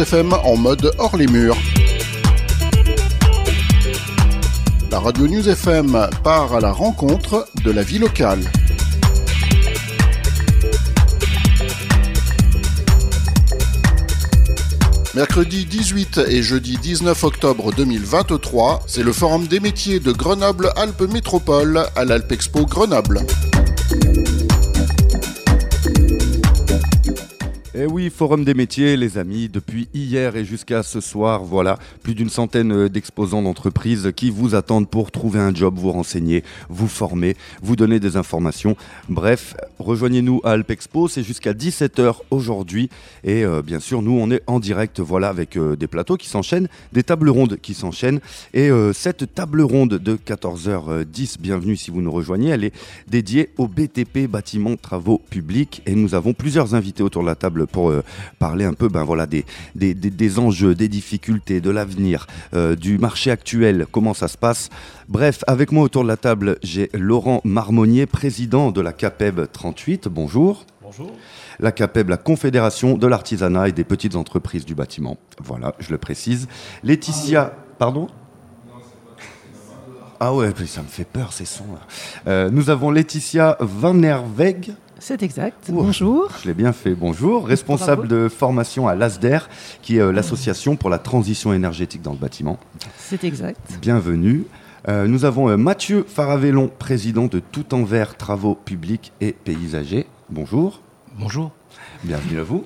FM en mode hors les murs. La radio News FM part à la rencontre de la vie locale. Mercredi 18 et jeudi 19 octobre 2023, c'est le Forum des métiers de Grenoble-Alpes Métropole à l'Alpexpo Grenoble. Eh oui, Forum des métiers, les amis, depuis hier et jusqu'à ce soir, voilà, plus d'une centaine euh, d'exposants d'entreprises qui vous attendent pour trouver un job, vous renseigner, vous former, vous donner des informations. Bref, rejoignez-nous à Alpexpo, c'est jusqu'à 17h aujourd'hui. Et euh, bien sûr, nous, on est en direct, voilà, avec euh, des plateaux qui s'enchaînent, des tables rondes qui s'enchaînent. Et cette table ronde de 14h10, bienvenue si vous nous rejoignez, elle est dédiée au BTP, bâtiment travaux publics. Et nous avons plusieurs invités autour de la table pour euh, parler un peu ben, voilà, des, des, des, enjeux, des difficultés, de l'avenir, euh, du marché actuel, comment ça se passe. Bref, avec moi autour de la table, j'ai Laurent Marmonnier, président de la CAPEB 38. Bonjour. Bonjour. La CAPEB, la Confédération de l'artisanat et des petites entreprises du bâtiment. Voilà, je le précise. Laetitia, pardon? Ah ouais, ça me fait peur ces sons. là euh, nous avons Laetitia Van Nerweg. C'est exact. bonjour. Je l'ai bien fait. Bonjour. Responsable de formation à l'ASDER, qui est euh, l'association pour la transition énergétique dans le bâtiment. C'est exact. Bienvenue. Euh, nous avons Mathieu Faravellon, président de Tout Envers Travaux Publics et Paysagers. Bonjour. Bonjour. Bienvenue à vous.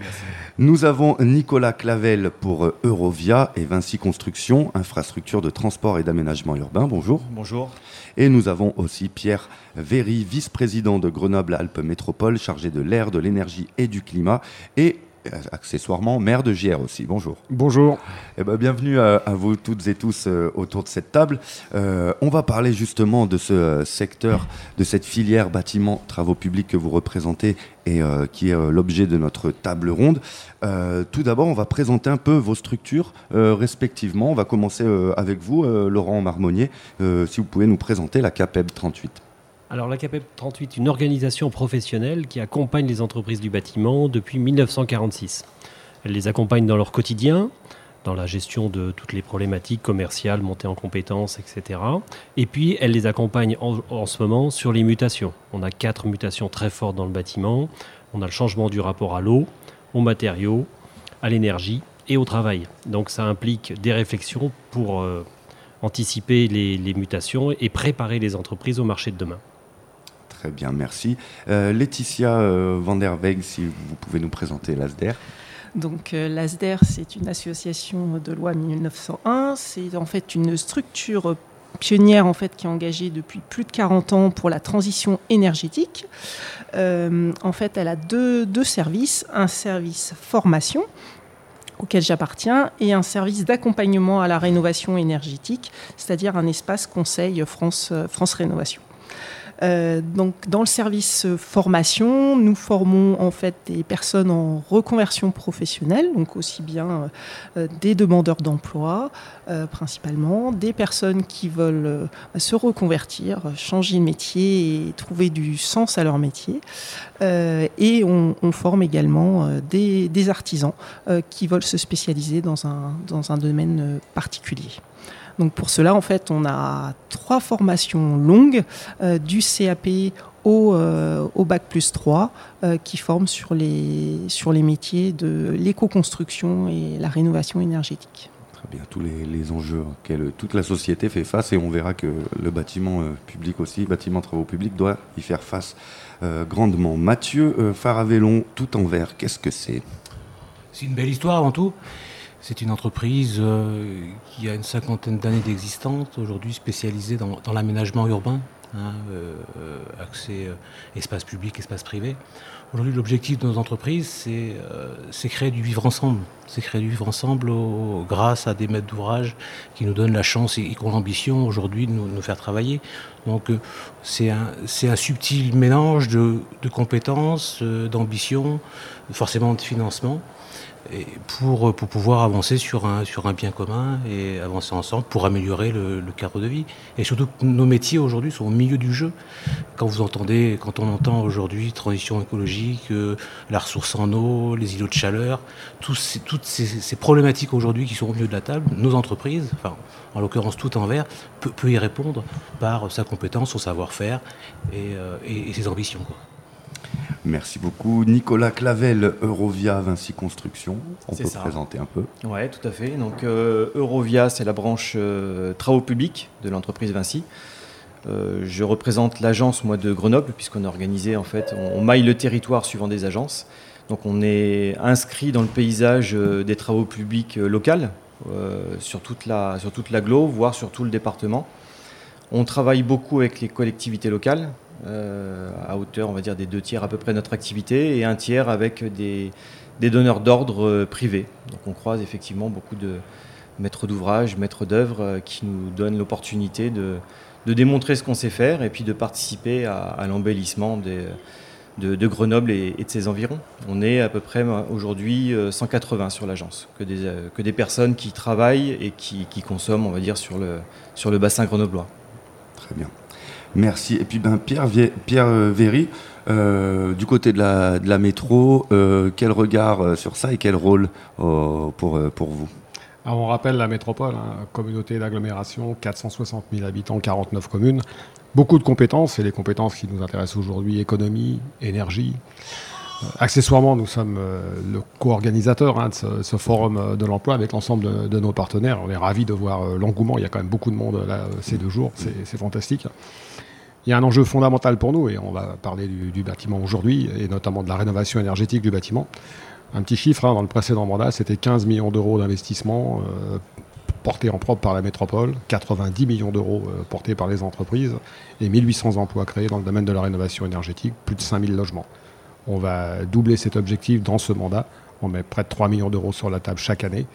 Nous avons Nicolas Clavel pour Eurovia et Vinci Construction, infrastructure de transport et d'aménagement urbain. Bonjour. Bonjour. Et nous avons aussi Pierre Véry, vice-président de Grenoble-Alpes Métropole, chargé de l'air, de l'énergie et du climat. Et euh, accessoirement maire de JR aussi. Bonjour. Bonjour. Eh ben, bienvenue à, vous toutes et tous euh, autour de cette table. Euh, on va parler justement de ce secteur, de cette filière bâtiment travaux publics que vous représentez et qui est l'objet de notre table ronde. tout d'abord, on va présenter un peu vos structures respectivement. On va commencer avec vous, Laurent Marmonnier. si vous pouvez nous présenter la CAPEB 38. Alors la CAPEP 38 une organisation professionnelle qui accompagne les entreprises du bâtiment depuis 1946. Elle les accompagne dans leur quotidien, dans la gestion de toutes les problématiques commerciales, montée en compétences, etc. Et puis elle les accompagne en, ce moment sur les mutations. On a quatre mutations très fortes dans le bâtiment. On a le changement du rapport à l'eau, aux matériaux, à l'énergie et au travail. Donc ça implique des réflexions pour euh, anticiper les mutations et préparer les entreprises au marché de demain. Très bien, merci. Euh, Laetitia euh, Van der Weg, si vous pouvez nous présenter l'ASDER. Donc euh, l'ASDER, c'est une association de loi 1901. C'est en fait une structure pionnière en fait qui est engagée depuis plus de 40 ans pour la transition énergétique. en fait, elle a deux, deux services un service formation auquel j'appartiens et un service d'accompagnement à la rénovation énergétique, c'est-à-dire un espace conseil France, France Rénovation. Euh, donc, dans le service formation, nous formons en fait des personnes en reconversion professionnelle, donc aussi bien euh, des demandeurs d'emploi euh, principalement, des personnes qui veulent se reconvertir, changer de métier et trouver du sens à leur métier. et on, forme également des, des artisans qui veulent se spécialiser dans un, dans un domaine particulier. Donc pour cela, en fait, on a trois formations longues, euh, du CAP au, euh, au, bac plus 3, euh, qui forment sur les, sur les métiers de l'éco-construction et la rénovation énergétique. Très bien, tous les, enjeux auxquels toute la société fait face, et on verra que le bâtiment public aussi, bâtiment travaux publics, doit y faire face grandement. Mathieu Faravellon, tout en vert, qu'est-ce que c'est? C'est une belle histoire avant tout. C'est une entreprise euh, qui a une cinquantaine d'années d'existence, aujourd'hui spécialisée dans, l'aménagement urbain, hein, euh, accès euh, espace public, espace privé. Aujourd'hui, l'objectif de nos entreprises, c'est créer du vivre ensemble. C'est créer du vivre ensemble grâce à des maîtres d'ouvrage qui nous donnent la chance et, qui ont l'ambition aujourd'hui de nous, faire travailler. Donc, c'est un, un, subtil mélange de, de compétences, d'ambition, forcément de financement. Pour, pouvoir avancer sur un, bien commun et avancer ensemble pour améliorer le, cadre de vie. Et surtout, nos métiers aujourd'hui sont au milieu du jeu. Quand on entend aujourd'hui transition écologique, euh, la ressource en eau, les îlots de chaleur, toutes ces, problématiques aujourd'hui qui sont au milieu de la table, nos entreprises, en l'occurrence tout envers, peut, peut y répondre par sa compétence, son savoir-faire et, euh, et, ses ambitions. Merci beaucoup. Nicolas Clavel, Eurovia Vinci Construction. On peut présenter un peu Oui, tout à fait. Donc, euh, Eurovia, c'est la branche euh, travaux publics de l'entreprise Vinci. Euh, je représente l'agence, moi, de Grenoble, puisqu'on a organisé, en fait, on, maille le territoire suivant des agences. Donc, on est inscrit dans le paysage des travaux publics locaux, sur toute la, sur toute l'agglo, voire sur tout le département. On travaille beaucoup avec les collectivités locales, euh, à hauteur, on va dire, des deux tiers à peu près de notre activité, et un tiers avec des, donneurs d'ordre euh, privés. Donc on croise effectivement beaucoup de maîtres d'ouvrage, maîtres d'œuvre euh, qui nous donnent l'opportunité de, démontrer ce qu'on sait faire et puis de participer à, l'embellissement de, Grenoble et, de ses environs. On est à peu près aujourd'hui 180 sur l'agence, que des, que des personnes qui travaillent et qui, consomment, on va dire, sur le, sur le bassin grenoblois. Très bien. Merci. Et puis ben, Pierre, Pierre euh, Véry, euh, du côté de la, de la métro, euh, quel regard sur ça et quel rôle pour, pour vous? Alors on rappelle la métropole, hein, communauté d'agglomération, 460 000 habitants, 49 communes. Beaucoup de compétences, et les compétences qui nous intéressent aujourd'hui, économie, énergie. Accessoirement, nous sommes le co-organisateur hein, de ce, forum de l'emploi avec l'ensemble de, nos partenaires. On est ravis de voir l'engouement. Il y a quand même beaucoup de monde là ces deux jours. C'est fantastique il y a un enjeu fondamental pour nous, et on va parler du, bâtiment aujourd'hui, et notamment de la rénovation énergétique du bâtiment. Un petit chiffre, hein, dans le précédent mandat, c'était 15 millions d'euros d'investissement euh, portés en propre par la métropole, 90 millions d'euros euh, portés par les entreprises, et 1800 emplois créés dans le domaine de la rénovation énergétique, plus de 5000 logements. On va doubler cet objectif dans ce mandat. On met près de 3 millions d'euros sur la table chaque année.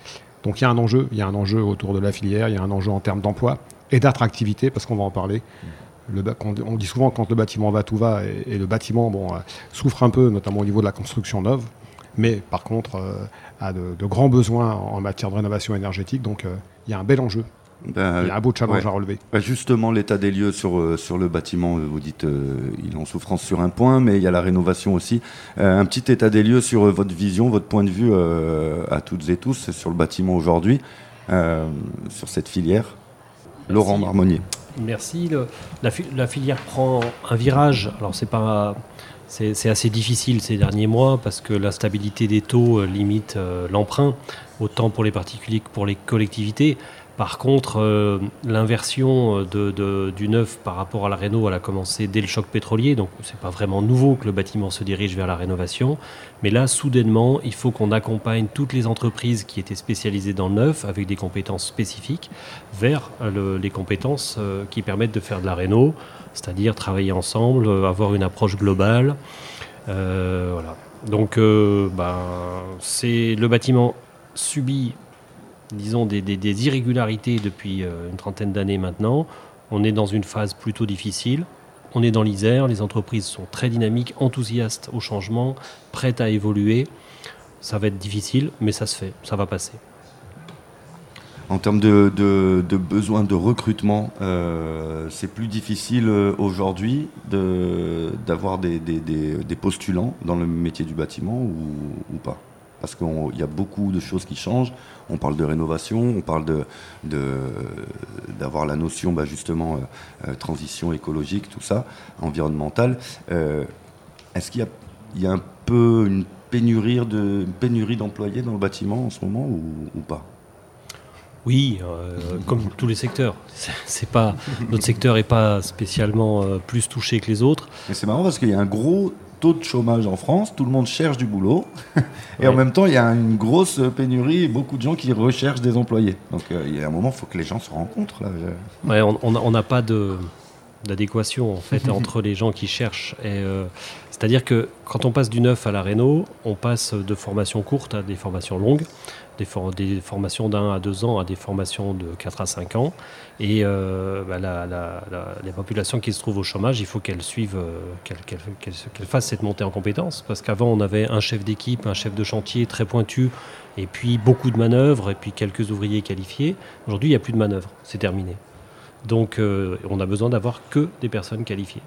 Donc il y a un enjeu, il y a un enjeu autour de la filière, il y a un enjeu en termes d'emploi et d'attractivité, parce qu'on va en parler on dit souvent quand le bâtiment va, tout va, et, le bâtiment euh, souffre un peu, notamment au niveau de la construction neuve, mais par contre euh, a de, grands besoins en matière de rénovation énergétique, donc euh, il y a un bel enjeu. Ben, il y a un beau challenge à relever. Ben, justement, l'état des lieux sur, sur le bâtiment, vous dites il est en souffrance sur un point, mais il y a la rénovation aussi. un petit état des lieux sur votre vision, votre point de vue à toutes et tous sur le bâtiment aujourd'hui, sur cette filière. Laurent Marmonnier. Merci. la, filière prend un virage. Alors c'est pas, c'est assez difficile ces derniers mois parce que la stabilité des taux euh, limite euh, l'emprunt, autant pour les particuliers que pour les collectivités. Par contre, euh, l'inversion de, du neuf par rapport à la réno, elle a commencé dès le choc pétrolier, donc c'est pas vraiment nouveau que le bâtiment se dirige vers la rénovation. Mais là, soudainement, il faut qu'on accompagne toutes les entreprises qui étaient spécialisées dans le neuf, avec des compétences spécifiques, vers les compétences euh, qui permettent de faire de la réno, c'est-à-dire travailler ensemble, euh, avoir une approche globale. Donc, ben, c'est le bâtiment subit disons, des, irrégularités depuis euh, une trentaine d'années maintenant. On est dans une phase plutôt difficile. On est dans l'Isère, les entreprises sont très dynamiques, enthousiastes au changement, prêtes à évoluer. Ça va être difficile, mais ça se fait, ça va passer. En termes de, de, besoin de recrutement, euh, c'est plus difficile euh, aujourd'hui d'avoir des, postulants dans le métier du bâtiment ou pas? Parce qu'il y a beaucoup de choses qui changent. On parle de rénovation, on parle d'avoir de, d'avoir la notion bah, justement euh, euh, transition écologique, tout ça, environnementale. Euh, est-ce qu'il y, a un peu une pénurie d'employés dans le bâtiment en ce moment ou, pas? Oui, comme tous les secteurs. C'est pas notre secteur n'est pas spécialement plus touché que les autres. Mais c'est marrant parce qu'il y a un gros taux de chômage en France, tout le monde cherche du boulot, et en même temps, il y a une grosse pénurie, beaucoup de gens qui recherchent des employés. Donc euh, il y a un moment, il faut que les gens se rencontrent. Là. on n'a pas de d'adéquation en fait entre les gens qui cherchent. Euh, c'est-à-dire que quand on passe du neuf à la réno, on passe de formations courtes à des formations longues, des, formations d'un à deux ans à des formations de 4 à 5 ans. Et euh, bah, les populations qui se trouvent au chômage, il faut qu'elles suivent, euh, qu'elles fassent cette montée en compétences. Parce qu'avant, on avait un chef d'équipe, un chef de chantier très pointu, et puis beaucoup de manœuvres, et puis quelques ouvriers qualifiés. Aujourd'hui, il n'y a plus de manœuvres, c'est terminé. Donc euh, on a besoin d'avoir que des personnes qualifiées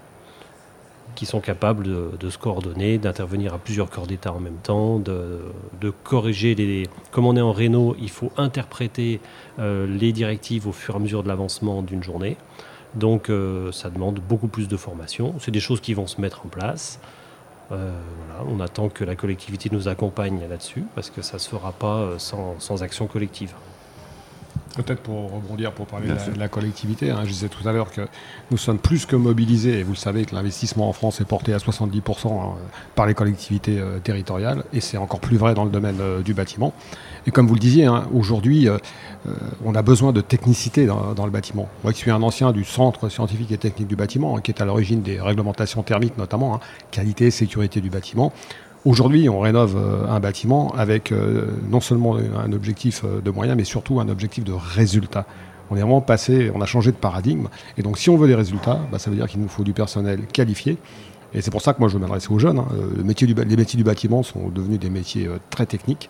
qui sont capables de, se coordonner, d'intervenir à plusieurs corps d'État en même temps, de, corriger les... Comme on est en réno, il faut interpréter euh, les directives au fur et à mesure de l'avancement d'une journée. Donc euh, ça demande beaucoup plus de formation. C'est des choses qui vont se mettre en place. on attend que la collectivité nous accompagne là-dessus, parce que ça ne se fera pas sans action collective. Peut-être pour rebondir, pour parler de la, collectivité, hein, je disais tout à l'heure que nous sommes plus que mobilisés, et vous le savez que l'investissement en France est porté à 70% hein, par les collectivités euh, territoriales, et c'est encore plus vrai dans le domaine euh, du bâtiment. Et comme vous le disiez, hein, aujourd'hui, euh, on a besoin de technicité dans, le bâtiment. Moi qui suis un ancien du Centre scientifique et technique du bâtiment, qui est à l'origine des réglementations thermiques notamment, qualité, sécurité du bâtiment, Aujourd'hui, on rénove euh, un bâtiment avec euh, non seulement un objectif euh, de moyens, mais surtout un objectif de résultat. On est vraiment passé, on a changé de paradigme. Et donc, si on veut des résultats, bah, ça veut dire qu'il nous faut du personnel qualifié. Et c'est pour ça que moi, je m'adresse aux jeunes. Hein. Les métiers du bâtiment sont devenus des métiers très techniques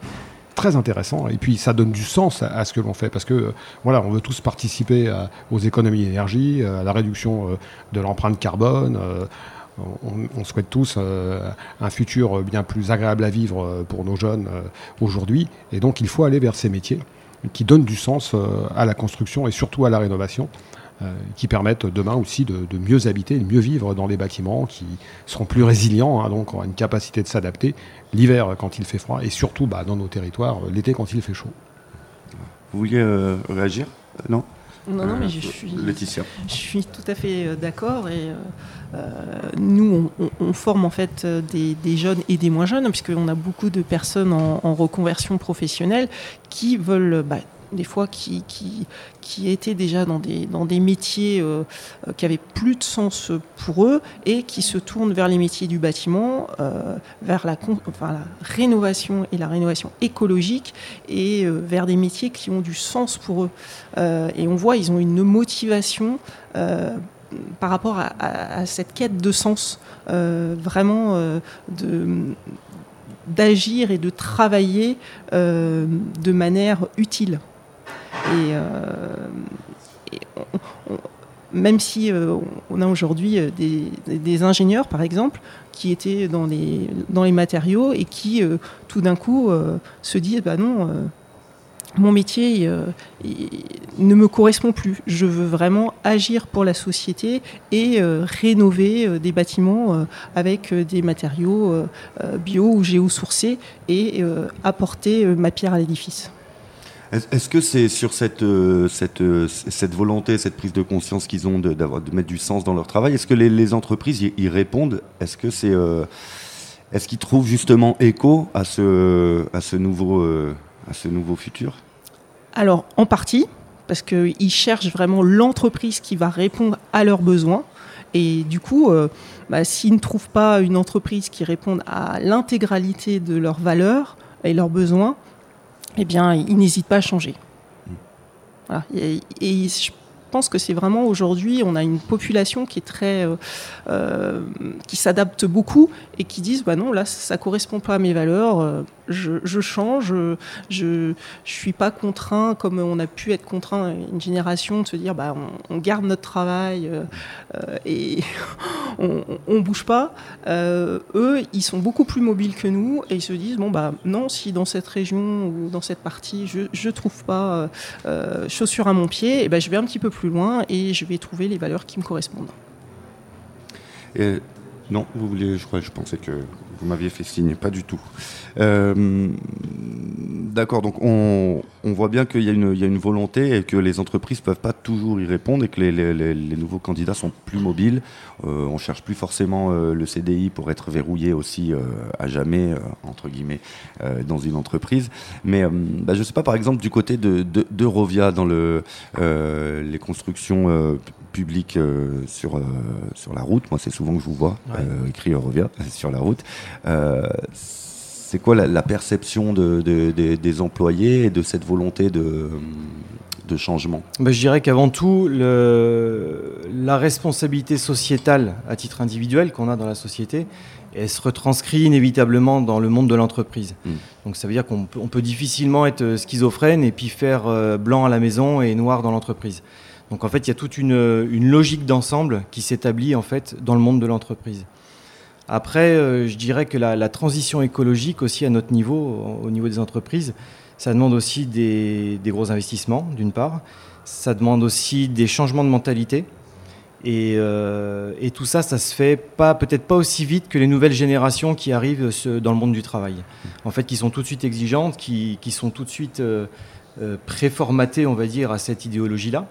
très intéressants. et puis ça donne du sens à, ce que l'on fait parce que voilà on veut tous participer aux économies d'énergie à la réduction de l'empreinte carbone on, souhaite tous euh, un futur bien plus agréable à vivre euh, pour nos jeunes euh, aujourd'hui. Et donc, il faut aller vers ces métiers qui donnent du sens à la construction et surtout à la rénovation. qui permettent demain aussi de, mieux habiter, de mieux vivre dans les bâtiments, qui seront plus résilients, hein, donc aura une capacité de s'adapter l'hiver quand il fait froid et surtout bah, dans nos territoires l'été quand il fait chaud. Vous vouliez réagir? Non? Non, non, mais je suis, je suis tout à fait d'accord. Et euh, nous, on, forme en fait des, jeunes et des moins jeunes, puisqu'on a beaucoup de personnes en, reconversion professionnelle qui veulent bah, des fois qui, qui, qui, étaient déjà dans des, dans des métiers euh, qui avaient plus de sens pour eux et qui se tournent vers les métiers du bâtiment, euh, vers la, enfin, la, rénovation et la rénovation écologique et vers des métiers qui ont du sens pour eux. et on voit, ils ont une motivation par rapport à, cette quête de sens, euh, vraiment euh, d'agir et de travailler euh, de manière utile. Et, même si on a aujourd'hui des, ingénieurs, par exemple, qui étaient dans les, dans les matériaux et qui, tout d'un coup, se disent, bah non, mon métier euh, ne me correspond plus. Je veux vraiment agir pour la société et euh, rénover euh, des bâtiments avec des matériaux bio ou géosourcés et apporter ma pierre à l'édifice. Est-ce que c'est sur cette, cette, cette, volonté, cette prise de conscience qu'ils ont de, de, mettre du sens dans leur travail Est-ce que les, entreprises y, répondent? Est-ce que c'est est-ce qu'ils trouvent justement écho à ce, à ce nouveau à ce nouveau futur? Alors, en partie, parce qu'ils cherchent vraiment l'entreprise qui va répondre à leurs besoins. Et du coup, euh, bah, s'ils ne trouvent pas une entreprise qui réponde à l'intégralité de leurs valeurs et leurs besoins, eh bien, ils n'hésitent pas à changer. Voilà. Et, et, je pense que c'est vraiment aujourd'hui, on a une population qui est très, euh, euh, qui s'adapte beaucoup et qui disent, bah non, là, ça correspond pas à mes valeurs, euh, je, change, je, ne suis pas contraint comme on a pu être contraint une génération de se dire, bah on, garde notre travail et on, on, bouge pas. eux, ils sont beaucoup plus mobiles que nous et ils se disent, bon bah non, si dans cette région ou dans cette partie, je, je trouve pas chaussures à mon pied, et eh ben je vais un petit peu plus loin et je vais trouver les valeurs qui me correspondent. Non, vous voulez, je crois, je pensais que vous m'aviez fait signe, pas du tout. Euh, D'accord, donc on, voit bien qu'il y, a une volonté et que les entreprises ne peuvent pas toujours y répondre et que les, nouveaux candidats sont plus mobiles. Euh, on ne cherche plus forcément euh, le CDI pour être verrouillé aussi à jamais, entre guillemets, dans une entreprise. Mais bah, je ne sais pas, par exemple, du côté de, de, dans le, les constructions publiques sur, sur la route, moi c'est souvent que je vous vois écrit Eurovia sur la route c'est quoi la, perception des employés et de cette volonté de, changement? Bah, Je dirais qu'avant tout, la responsabilité sociétale à titre individuel qu'on a dans la société, elle se retranscrit inévitablement dans le monde de l'entreprise. Hmm. Donc ça veut dire qu'on peut, difficilement être schizophrène et puis faire euh, blanc à la maison et noir dans l'entreprise. Donc en fait, il y a toute une, logique d'ensemble qui s'établit en fait dans le monde de l'entreprise. Après, euh, je dirais que la, transition écologique aussi à notre niveau, au niveau des entreprises, ça demande aussi des, gros investissements, d'une part. Ça demande aussi des changements de mentalité. Et, euh, tout ça, ça se fait peut-être pas aussi vite que les nouvelles générations qui arrivent dans le monde du travail. En fait, qui sont tout de suite exigeantes, qui, sont tout de suite euh, préformatées, on va dire, à cette idéologie-là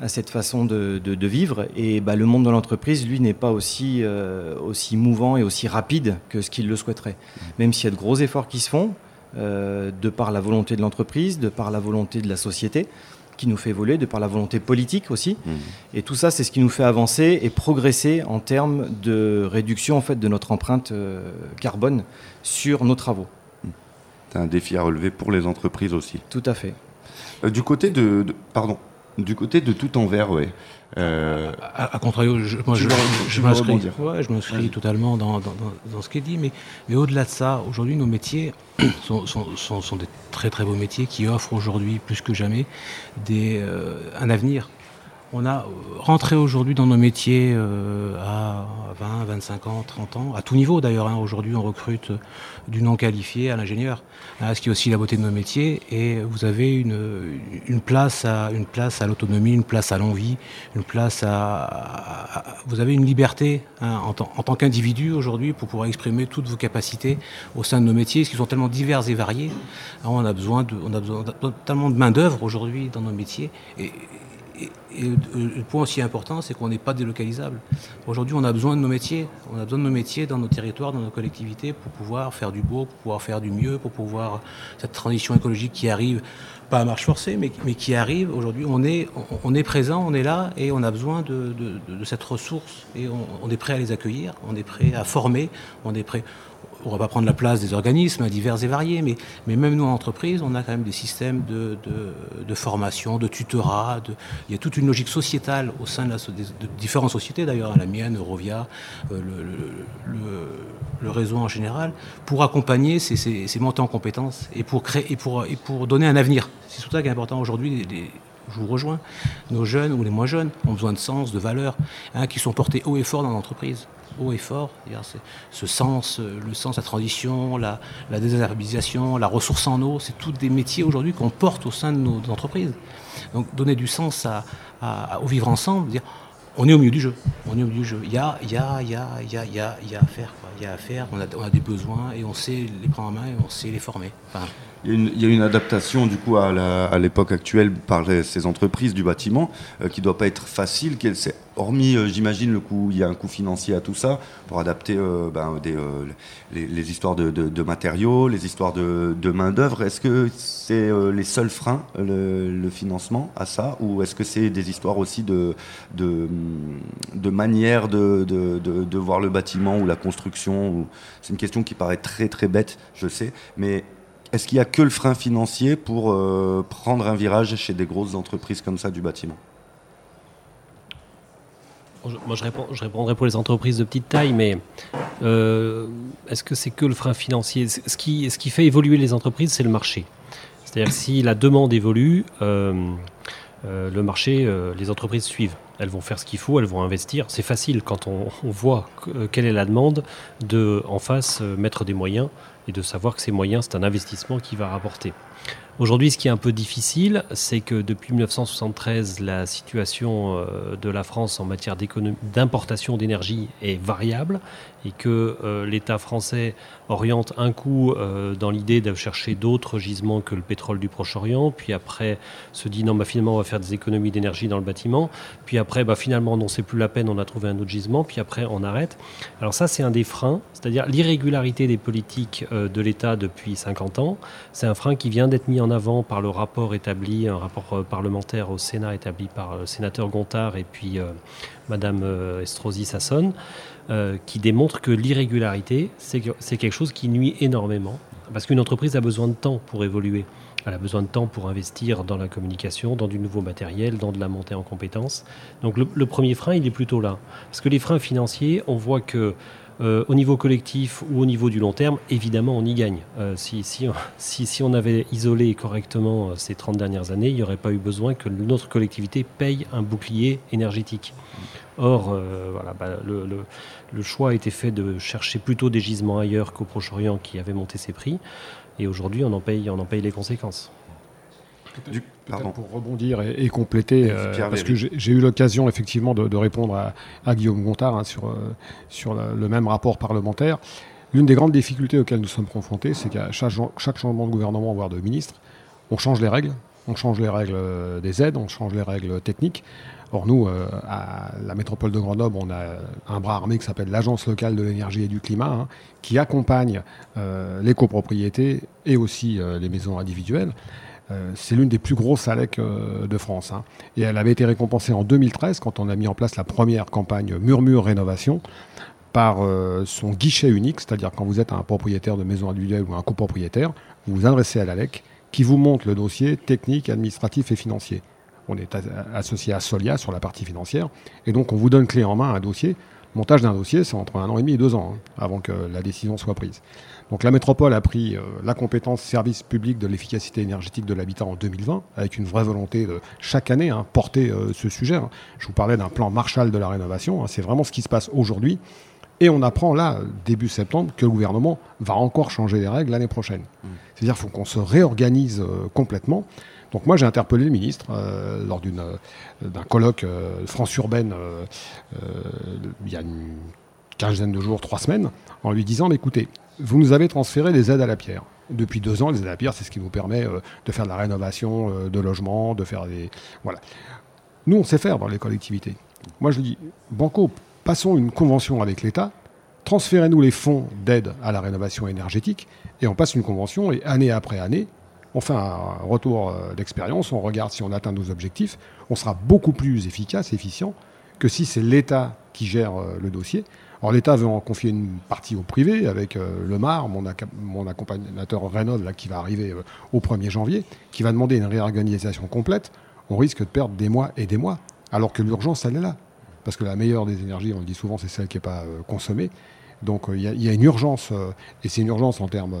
à cette façon de, vivre. Et bah, le monde de l'entreprise, lui, n'est pas aussi, euh, aussi mouvant et aussi rapide que ce qu'il le souhaiterait. Même s'il y a de gros efforts qui se font, euh, de par la volonté de l'entreprise, de par la volonté de la société, qui nous fait évoluer, de par la volonté politique aussi. Mmh. Et tout ça, c'est ce qui nous fait avancer et progresser en termes de réduction en fait, de notre empreinte euh, carbone sur nos travaux. C'est un défi à relever pour les entreprises aussi. Tout à fait. du côté de, pardon, du côté de tout envers, oui. Euh, à, contrario, je, moi, je, je m'inscris. totalement dans, ce qui est dit, mais, mais au-delà de ça, aujourd'hui, nos métiers sont, sont, des très très beaux métiers qui offrent aujourd'hui, plus que jamais, des, euh, un avenir on a rentré aujourd'hui dans nos métiers euh, à 20, 25 ans, 30 ans, à tout niveau d'ailleurs. Hein. Aujourd'hui, on recrute du non qualifié à l'ingénieur, hein, ce qui est aussi la beauté de nos métiers. Et vous avez une, place à l'autonomie, une place à l'envie, une place à, vous avez une liberté hein, en, tant qu'individu aujourd'hui pour pouvoir exprimer toutes vos capacités au sein de nos métiers, qui sont tellement divers et variés. on a besoin de, on a besoin tellement de main d'œuvre aujourd'hui dans nos métiers. Et, le point aussi important, c'est qu'on n'est pas délocalisable. Aujourd'hui, on a besoin de nos métiers. On a besoin de nos métiers dans nos territoires, dans nos collectivités, pour pouvoir faire du beau, pour pouvoir faire du mieux, pour pouvoir cette transition écologique qui arrive, pas à marche forcée, mais, qui arrive. Aujourd'hui, on est, présent, on est là, et on a besoin de, de, cette ressource, et on, on, est prêt à les accueillir, on est prêt à former, on est prêt on va pas prendre la place des organismes divers et variés, mais, même nous en entreprise, on a quand même des systèmes de, formation, de tutorat. il y a toute une logique sociétale au sein de, différentes sociétés, d'ailleurs, la mienne, Eurovia, euh, le, réseau en général, pour accompagner ces, ces, montées en compétences et pour donner un avenir. C'est tout ça qui est important aujourd'hui. Je vous rejoins, nos jeunes ou les moins jeunes ont besoin de sens, de valeurs, hein, qui sont portés haut et fort dans l'entreprise haut et fort. Ce sens, euh, le sens, la transition, la, la la ressource en eau, c'est tous des métiers aujourd'hui qu'on porte au sein de nos entreprises. Donc donner du sens au vivre ensemble, on est au milieu du jeu. On est au milieu du jeu. Il y a, il y a, il y a, il y a, il y a, à faire. Il y a à faire. On a, des besoins et on sait les prendre en main et on sait les former. Il, y a une, adaptation du coup à l'époque actuelle par ces entreprises du bâtiment euh, qui ne doit pas être facile. Hormis, euh, j'imagine, le coût, il y a un coût financier à tout ça pour adapter euh, ben, les, histoires de, matériaux, les histoires de, main d'œuvre. Est-ce que c'est les seuls freins, le, financement à ça, ou est-ce que c'est des histoires aussi de manière de, voir le bâtiment ou la construction C'est une question qui paraît très très bête, je sais, mais est-ce qu'il n'y a que le frein financier pour euh, prendre un virage chez des grosses entreprises comme ça du bâtiment? Moi, je, répondrai pour les entreprises de petite taille, mais euh, est-ce que c'est que le frein financier? Ce qui, fait évoluer les entreprises, c'est le marché. C'est-à-dire si la demande évolue, euh, le marché, les entreprises suivent. Elles vont faire ce qu'il faut, elles vont investir. C'est facile quand on, voit quelle est la demande de, en face, mettre des moyens et de savoir que ces moyens, c'est un investissement qui va rapporter. Aujourd'hui, ce qui est un peu difficile, c'est que depuis 1973, la situation euh, de la France en matière d'importation d'énergie est variable et que euh, l'État français oriente un coup euh, dans l'idée de chercher d'autres gisements que le pétrole du Proche-Orient, puis après se dit non, bah, finalement on va faire des économies d'énergie dans le bâtiment, puis après bah, finalement non, c'est plus la peine, on a trouvé un autre gisement, puis après on arrête. Alors ça c'est un des freins, c'est-à-dire l'irrégularité des politiques de l'État depuis 50 ans, c'est un frein qui vient d'être mis en avant par le rapport établi, un rapport euh, parlementaire au Sénat établi par le sénateur Gontard et puis euh, Madame euh, Estrosi Sassone, qui démontre que l'irrégularité, c'est quelque chose qui nuit énormément. Parce qu'une entreprise a besoin de temps pour évoluer. Elle a besoin de temps pour investir dans la communication, dans du nouveau matériel, dans de la montée en compétences. Donc le, le premier frein, il est plutôt là. Parce que les freins financiers, on voit que euh, au niveau collectif ou au niveau du long terme, évidemment, on y gagne. Euh, si, on avait isolé correctement euh, ces 30 dernières années, il n'y aurait pas eu besoin que notre collectivité paye un bouclier énergétique. Or, bah, le, choix a été fait de chercher plutôt des gisements ailleurs qu'au Proche-Orient qui avait monté ses prix. Et aujourd'hui, on, en paye, on en paye les conséquences. Pour rebondir et, compléter, euh, parce que j'ai eu l'occasion effectivement de, répondre à, Guillaume Gontard hein, sur, euh, sur le même rapport parlementaire. L'une des grandes difficultés auxquelles nous sommes confrontés, c'est qu'à chaque, chaque, changement de gouvernement, voire de ministre, on change les règles. On change les règles euh, des aides, on change les règles techniques. Or, nous, à la métropole de Grenoble, on a un bras armé qui s'appelle l'Agence locale de l'énergie et du climat, hein, qui accompagne les copropriétés et aussi les maisons individuelles. Euh, c'est l'une des plus grosses ALEC euh, de France. Hein. Et elle avait été récompensée en 2013 quand on a mis en place la première campagne Murmure Rénovation par euh, son guichet unique, c'est-à-dire quand vous êtes un propriétaire de maison individuelle ou un copropriétaire, vous vous adressez à l'ALEC qui vous montre le dossier technique, administratif et financier. On est associé à Solia sur la partie financière et donc on vous donne clé en main un dossier. Le montage d'un dossier, c'est entre un an et demi et deux ans hein, avant que la décision soit prise. Donc la métropole a pris euh, la compétence service public de l'efficacité énergétique de l'habitat en 2020, avec une vraie volonté de chaque année hein, porter euh, ce sujet. Hein. Je vous parlais d'un plan Marshall de la rénovation, c'est vraiment ce qui se passe aujourd'hui. Et on apprend là, début septembre, que le gouvernement va encore changer les règles l'année prochaine. Mmh. C'est-à-dire qu'il faut qu'on se réorganise euh, complètement. Donc moi j'ai interpellé le ministre lors d'un colloque France urbaine il y a une quinzaine de jours, trois semaines, en lui disant, écoutez, vous nous avez transféré des aides à la pierre. Depuis deux ans, les aides à la pierre, c'est ce qui nous permet euh, de faire de la rénovation euh, de logements, de faire des... Voilà. Nous, on sait faire dans les collectivités. Moi, je dis, Banco, passons une convention avec l'État, transférez-nous les fonds d'aide à la rénovation énergétique, et on passe une convention, et année après année, on fait un retour euh, d'expérience, on regarde si on atteint nos objectifs, on sera beaucoup plus efficace, efficient, que si c'est l'État qui gère le dossier. Alors l'État veut en confier une partie au privé avec euh, le MAR, mon, accompagnateur là, qui va arriver euh, au 1er janvier, qui va demander une réorganisation complète. On risque de perdre des mois et des mois, alors que l'urgence, elle est là. Parce que la meilleure des énergies, on le dit souvent, c'est celle qui n'est pas euh, consommée. Donc il y, a une urgence, et c'est une urgence en termes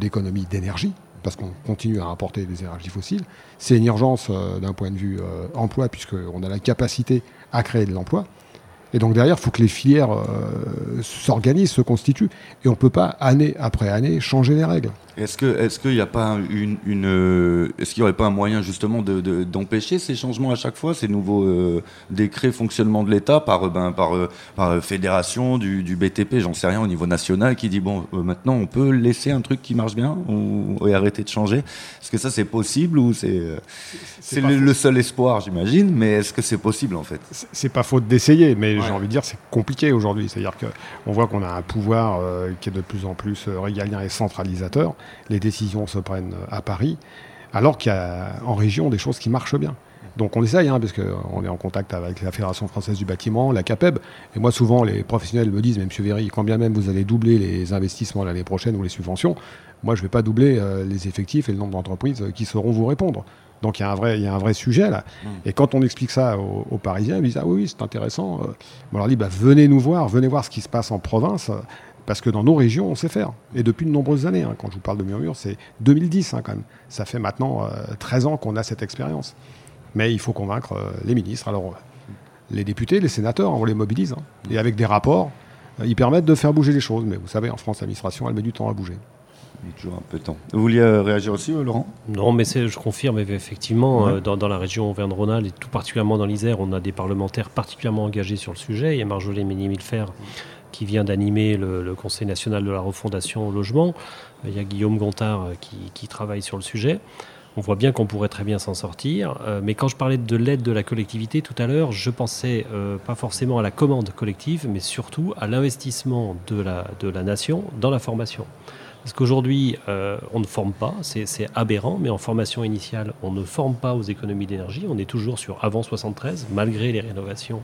d'économie d'énergie, parce qu'on continue à importer des énergies fossiles. C'est une urgence d'un point de vue emploi, puisqu'on a la capacité à créer de l'emploi. Et donc derrière, il faut que les filières euh, s'organisent, se constituent. Et on ne peut pas, année après année, changer les règles. Est-ce que est-ce qu'il n'y a pas une, une euh, est-ce qu'il y aurait pas un moyen justement de, d'empêcher ces changements à chaque fois, ces nouveaux euh, décrets fonctionnement de l'État par euh, ben, par, par fédération du, du BTP, j'en sais rien au niveau national, qui dit bon maintenant on peut laisser un truc qui marche bien ou et arrêter de changer? Est-ce que ça c'est possible ou c'est c'est, le, seul espoir j'imagine, mais est-ce que c'est possible en fait? C'est pas faute d'essayer, mais j'ai envie de dire c'est compliqué aujourd'hui. C'est-à-dire que on voit qu'on a un pouvoir qui est de plus en plus régalien et centralisateur les décisions se prennent à Paris, alors qu'il y a en région des choses qui marchent bien. Donc on essaye, hein, parce qu'on est en contact avec la Fédération française du bâtiment, la CAPEB. Et moi, souvent, les professionnels me disent, mais M. Véry, quand bien même vous allez doubler les investissements l'année prochaine ou les subventions, moi, je ne vais pas doubler euh, les effectifs et le nombre d'entreprises qui sauront vous répondre. Donc il y, a un vrai, il y a un vrai sujet là. Mmh. Et quand on explique ça aux, Parisiens, ils disent Ah oui, oui c'est intéressant. Euh, on leur dit bah, Venez nous voir, venez voir ce qui se passe en province. Parce que dans nos régions, on sait faire. Et depuis de nombreuses années. Hein. Quand je vous parle de Murmure, c'est 2010 hein, quand même. Ça fait maintenant 13 euh, ans qu'on a cette expérience. Mais il faut convaincre euh, les ministres. Alors, les députés, les sénateurs, on les mobilise. Hein. Et avec des rapports, euh, ils permettent de faire bouger les choses. Mais vous savez, en France, l'administration, elle met du temps à bouger. Il est toujours un peu temps. Vous vouliez euh, réagir aussi, euh, Laurent? Non, mais je confirme effectivement, Ouais. euh, dans, dans la région Auvergne-Rhône-Alpes et tout particulièrement dans l'Isère, on a des parlementaires particulièrement engagés sur le sujet. Il y a Marjolaine Ménier-Milfer qui vient d'animer le, Conseil national de la refondation au logement. Il y a Guillaume Gontard euh, qui, travaille sur le sujet. On voit bien qu'on pourrait très bien s'en sortir. Euh, mais quand je parlais de l'aide de la collectivité tout à l'heure, je pensais euh, pas forcément à la commande collective, mais surtout à l'investissement de la nation dans la formation. Parce qu'aujourd'hui, euh, on ne forme pas, c'est aberrant, mais en formation initiale, on ne forme pas aux économies d'énergie. On est toujours sur avant 73, malgré les rénovations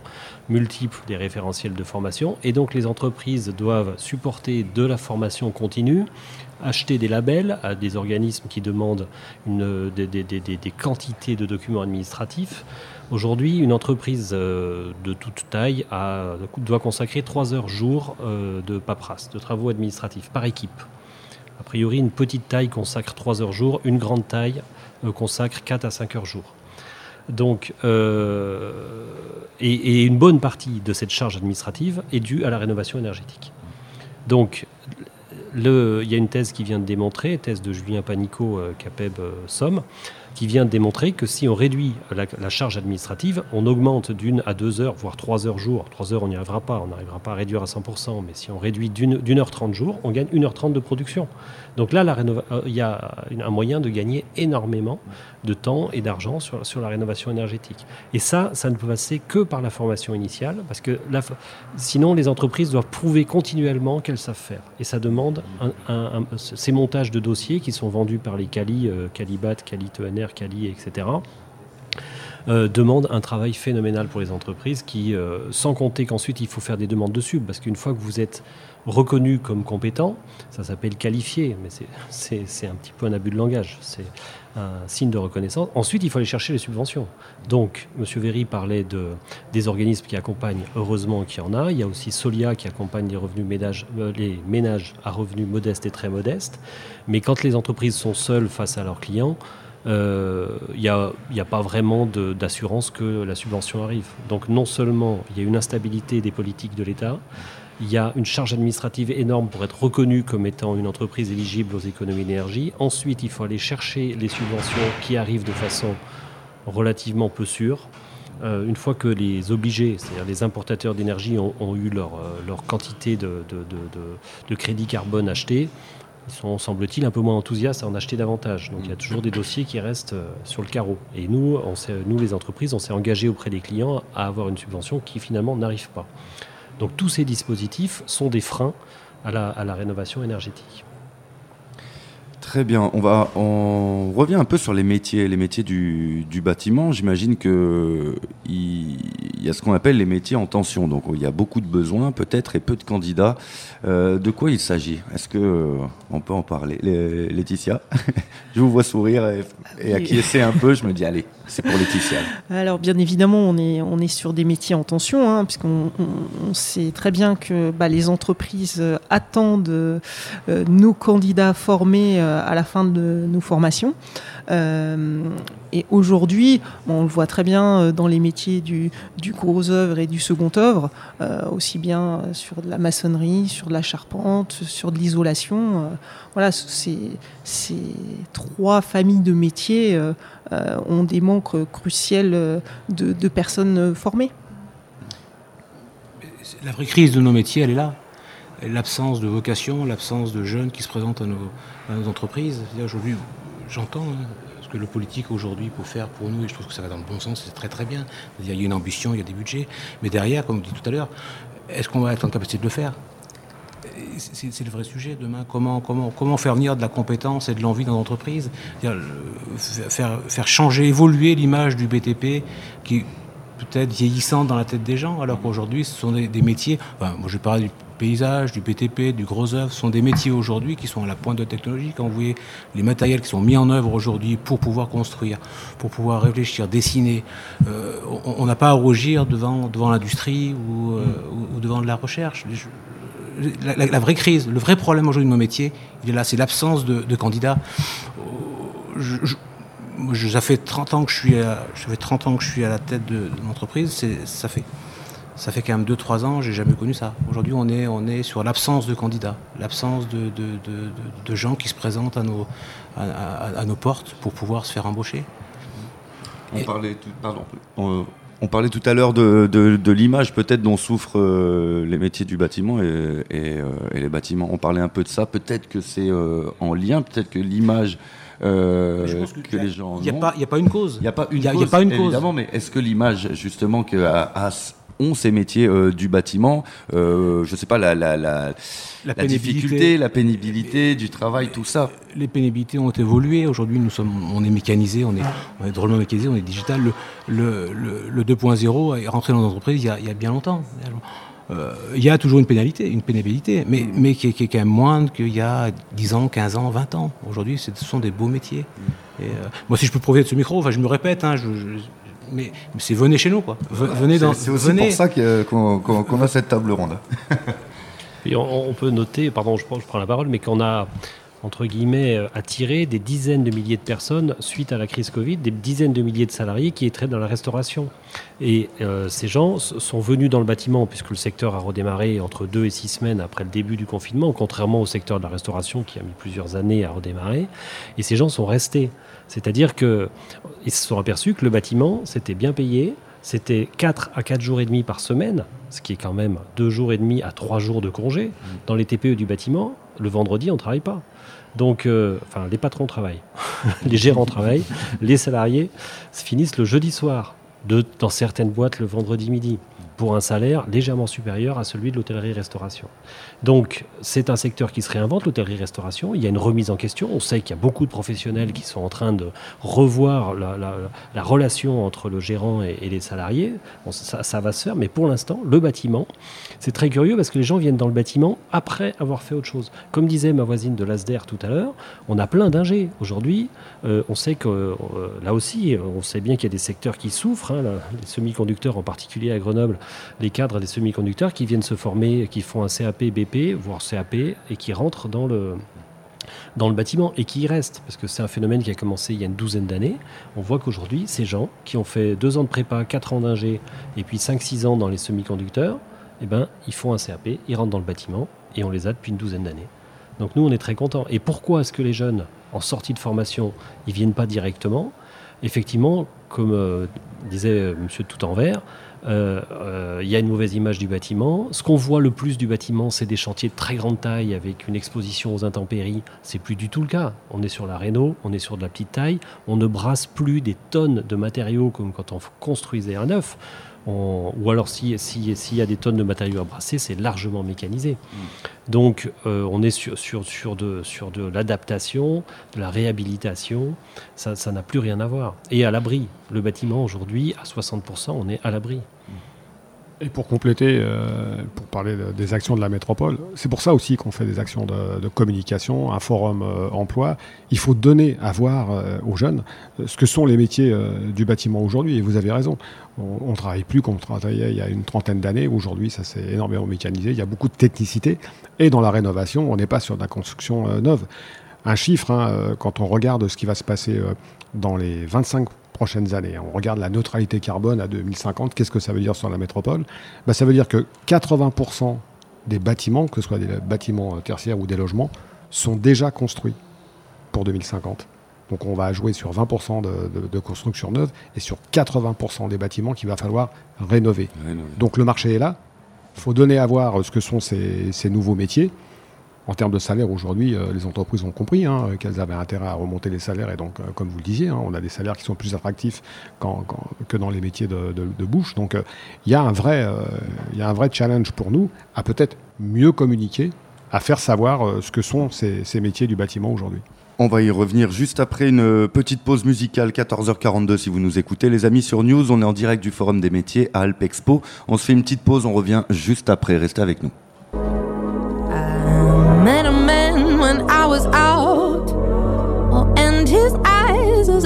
multiples des référentiels de formation. Et donc, les entreprises doivent supporter de la formation continue, acheter des labels à des organismes qui demandent des, quantités de documents administratifs. Aujourd'hui, une entreprise euh, de toute taille doit consacrer 3 heures jour euh, de paperasse, de travaux administratifs par équipe. A priori, une petite taille consacre 3 heures jour, une grande taille euh, consacre 4 à 5 heures jour. Donc, euh, et, une bonne partie de cette charge administrative est due à la rénovation énergétique. Donc, il y a une thèse qui vient de démontrer, thèse de Julien Panico, euh, CAPEB Somme, qui vient de démontrer que si on réduit la, charge administrative, on augmente d'une à deux heures, voire trois heures jour. Trois heures, on n'y arrivera pas, on n'arrivera pas à réduire à 100%, mais si on réduit d'une d'une heure trente jours, on gagne une heure trente de production. Donc là, euh, il y a un moyen de gagner énormément de temps et d'argent sur, la rénovation énergétique. Et ça, ça ne peut passer que par la formation initiale, parce que sinon, les entreprises doivent prouver continuellement qu'elles savent faire. Et ça demande ces montages de dossiers qui sont vendus par les Cali, euh, Calibat, Cali TNR, Cali, etc. euh, demandent un travail phénoménal pour les entreprises qui, euh, sans compter qu'ensuite il faut faire des demandes de sub, parce qu'une fois que vous êtes reconnu comme compétent, ça s'appelle qualifié, mais c'est- un petit peu un abus de langage, c'est un signe de reconnaissance. Ensuite, il faut aller chercher les subventions. Donc, M. Véry parlait de, des organismes qui accompagnent, heureusement qu'il y en a. Il y a aussi Solia qui accompagne les, ménages, euh, les ménages à revenus modestes et très modestes. Mais quand les entreprises sont seules face à leurs clients, euh, il n'y a, pas vraiment d'assurance que la subvention arrive. Donc non seulement il y a une instabilité des politiques de l'État, il y a une charge administrative énorme pour être reconnu comme étant une entreprise éligible aux économies d'énergie. Ensuite, il faut aller chercher les subventions qui arrivent de façon relativement peu sûre. Euh, une fois que les obligés, c'est-à-dire les importateurs d'énergie, ont, eu leur, euh, quantité de, de, de, de- de crédit carbone acheté, ils sont, semble-t-il, un peu moins enthousiastes à en acheter davantage. Donc il y a toujours des dossiers qui restent euh, sur le carreau. Et nous, on s'est- nous les entreprises, on s'est engagés auprès des clients à avoir une subvention qui finalement n'arrive pas. Donc tous ces dispositifs sont des freins à la, à la rénovation énergétique. Très bien, on, va, on revient un peu sur les métiers, les métiers du, du bâtiment. J'imagine qu'il il y a ce qu'on appelle les métiers en tension. Donc il y a beaucoup de besoins peut-être et peu de candidats. Euh, de quoi il s'agit? Est-ce que euh, on peut en parler? Lé- Laetitia? Je vous vois sourire et, et acquiescer un peu. Je me dis, allez, c'est pour Laetitia. Alors bien évidemment, on est, sur des métiers en tension, hein, puisqu'on on, on sait très bien que bah, les entreprises euh, attendent euh, nos candidats formés euh, à la fin de nos formations. Euh, et aujourd'hui, on le voit très bien euh, dans les métiers du, gros œuvre et du second œuvre, euh, aussi bien sur de la maçonnerie, sur de la charpente, sur de l'isolation. voilà, ces, trois familles de métiers ont des manques cruciels de, personnes formées. La vraie crise de nos métiers, elle est là. L'absence de vocation, l'absence de jeunes qui se présentent à nos, à nos entreprises. Aujourd'hui, j'entends hein, ce que le politique aujourd'hui peut faire pour nous, et je trouve que ça va dans le bon sens, c'est très très bien. Il y a une ambition, il y a des budgets, mais derrière, comme on dit tout à l'heure, est-ce qu'on va être en capacité de le faire? C'est le vrai sujet demain. Comment, comment, comment faire venir de la compétence et de l'envie dans l'entreprise? Le- faire, faire changer, évoluer l'image du BTP qui peut-être vieillissante dans la tête des gens, alors qu'aujourd'hui, ce sont des, des métiers. Enfin, moi, je parle du paysage, du BTP, du gros œuvre. Ce sont des métiers aujourd'hui qui sont à la pointe de technologie. Quand vous voyez les matériels qui sont mis en œuvre aujourd'hui pour pouvoir construire, pour pouvoir réfléchir, dessiner, euh, on- on n'a pas à rougir devant, devant l'industrie ou, euh, ou- ou devant de la recherche. Je- la, la- la vraie crise, le vrai problème aujourd'hui de nos métiers, il est là, c'est l'absence de, de candidats. Je- je- moi, je- ça fait 30 ans que je suis à, ça fait 30 ans que je suis à la tête de, de l'entreprise. C'est, ça fait Ça fait quand même 2-3 ans, j'ai jamais connu ça. Aujourd'hui, on est, on est sur l'absence de candidats, l'absence de, de, gens qui se présentent à nos, à, nos portes pour pouvoir se faire embaucher. On parlait tout, pardon, on, parlait tout à l'heure de, l'image peut-être dont souffrent euh, les métiers du bâtiment et, euh, et, les bâtiments. On parlait un peu de ça. Peut-être que c'est euh, en lien, peut-être que l'image que, les gens. Il n'y a, a, pas une cause. Il n'y a pas une cause. Y a pas une évidemment, mais est-ce que l'image, justement, que ont ces métiers euh, du bâtiment. Euh, je ne sais pas, la, la, la, la difficulté, la pénibilité du travail, tout ça. Les pénibilités ont évolué. Aujourd'hui, nous sommes, on est mécanisé, on est, on est drôlement mécanisé, on est digital. Le, le, le, 2.0 est rentré dans l'entreprise il, il, y a bien longtemps. Euh, il y a toujours une pénalité, une pénibilité, mais, mais qui, est, qui, est, quand même moindre qu'il y a 10 ans, 15 ans, 20 ans. Aujourd'hui, ce sont des beaux métiers. Et, moi, si je peux prouver de ce micro, enfin, je me répète, hein, je, mais, c'est venez chez nous, quoi. Venez dans. C'est aussi pour ça qu'on a cette table ronde. Et on, peut noter, pardon, je prends, je prends la parole, mais qu'on a entre guillemets, euh, attiré des dizaines de milliers de personnes suite à la crise Covid, des dizaines de milliers de salariés qui étaient dans la restauration. Et euh, ces gens sont venus dans le bâtiment, puisque le secteur a redémarré entre deux et six semaines après le début du confinement, contrairement au secteur de la restauration qui a mis plusieurs années à redémarrer. Et ces gens sont restés. C'est-à-dire qu'ils se sont aperçus que le bâtiment, c'était bien payé, c'était 4 à 4 jours et demi par semaine, ce qui est quand même 2 jours et demi à 3 jours de congé. Dans les TPE du bâtiment, le vendredi, on ne travaille pas. Donc, euh, enfin, les patrons travaillent, les gérants travaillent, les salariés finissent le jeudi soir, dans certaines boîtes le vendredi midi pour un salaire légèrement supérieur à celui de l'hôtellerie-restauration. Donc c'est un secteur qui se réinvente, l'hôtellerie-restauration. Il y a une remise en question. On sait qu'il y a beaucoup de professionnels qui sont en train de revoir la, relation entre le gérant et, les salariés. ça, va se faire, mais pour l'instant, le bâtiment, c'est très curieux parce que les gens viennent dans le bâtiment après avoir fait autre chose. Comme disait ma voisine de l'ASDER tout à l'heure, on a plein d'ingés. Aujourd'hui, euh, on sait que euh, là aussi, on sait bien qu'il y a des secteurs qui souffrent, hein, les semi-conducteurs en particulier à Grenoble les cadres des semi-conducteurs qui viennent se former, qui font un CAP, BP, voire CAP, et qui rentrent dans le, dans le bâtiment et qui y restent, parce que c'est un phénomène qui a commencé il y a une douzaine d'années. On voit qu'aujourd'hui, ces gens qui ont fait deux ans de prépa, quatre ans d'ingé, et puis 5-6 ans dans les semi-conducteurs, eh ben, ils font un CAP, ils rentrent dans le bâtiment, et on les a depuis une douzaine d'années. Donc nous, on est très contents. Et pourquoi est-ce que les jeunes, en sortie de formation, ils viennent pas directement? Effectivement, comme euh, disait euh, M. Tout en Vert, euh, euh, il y a une mauvaise image du bâtiment. Ce qu'on voit le plus du bâtiment, c'est des chantiers de très grande taille avec une exposition aux intempéries. C'est plus du tout le cas. On est sur la réno, on est sur de la petite taille. On ne brasse plus des tonnes de matériaux comme quand on construisait un neuf ou alors s'il y a des tonnes de matériaux à brasser, c'est largement mécanisé. Mm. Donc euh, on est sur, sur, sur de, sur de l'adaptation, de la réhabilitation, ça n'a plus rien à voir. Et à l'abri, le bâtiment aujourd'hui, à 60%, on est à l'abri. Et pour compléter, euh, pour parler des actions de la métropole, c'est pour ça aussi qu'on fait des actions de, communication, un forum euh, emploi. Il faut donner à voir euh, aux jeunes ce que sont les métiers du bâtiment aujourd'hui. Et vous avez raison, on ne travaille plus comme on travaillait il y a une trentaine d'années. Aujourd'hui, ça s'est énormément mécanisé. Il y a beaucoup de technicité. Et dans la rénovation, on n'est pas sur de la construction neuve. Un chiffre, hein, quand on regarde ce qui va se passer dans les 25 prochaines années. On regarde la neutralité carbone à 2050, qu'est-ce que ça veut dire sur la métropole? Bah, Ça veut dire que 80% des bâtiments, que ce soit des bâtiments tertiaires ou des logements, sont déjà construits pour 2050. Donc on va jouer sur 20% de, construction neuve et sur 80% des bâtiments qu'il va falloir rénover. Donc le marché est là. Il faut donner à voir ce que sont ces nouveaux métiers en termes de salaire, aujourd'hui, euh, les entreprises ont compris hein, qu'elles avaient intérêt à remonter les salaires. Et donc, euh, comme vous le disiez, hein, on a des salaires qui sont plus attractifs que dans les métiers de, bouche. Donc, euh, il y, a un vrai, y a un vrai challenge pour nous à peut-être mieux communiquer, à faire savoir ce que sont ces, ces métiers du bâtiment aujourd'hui. On va y revenir juste après une petite pause musicale, 14h42 si vous nous écoutez. Les amis sur News, on est en direct du Forum des métiers à Alp Expo. On se fait une petite pause, on revient juste après. Restez avec nous.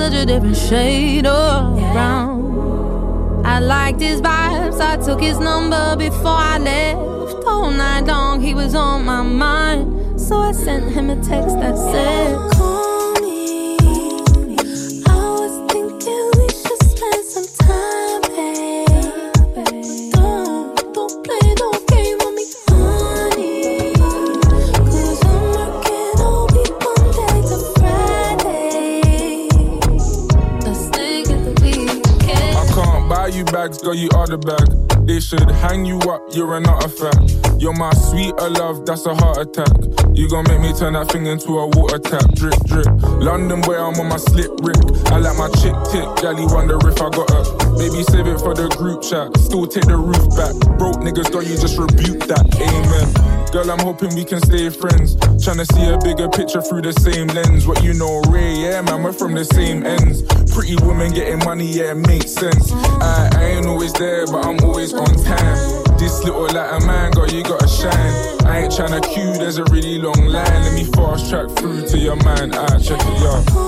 Such a different shade of brown. I liked his vibes, I took his number before I left. All night long, he was on my mind. So I sent him a text that said, facts, girl, you are the bag. They should hang you up, you're an artifact. You're my sweeter love, that's a heart attack. You gon' make me turn that thing into a water tap. Drip, drip. London boy, I'm on my slip rick. I like my chick tick, galley wonder if I got her. Maybe save it for the group chat. Still take the roof back. Broke niggas, girl, you just rebuke that. Amen. Girl, I'm hoping we can stay friends. Tryna see a bigger picture through the same lens. What you know, Ray, yeah, man, we're from the same ends. Pretty woman getting money, yeah, it makes sense. I, I ain't always there, but I'm always on time. This little like a man, girl, you gotta shine. I ain't tryna queue, there's a really long line. Let me fast track through to your mind. I check it out.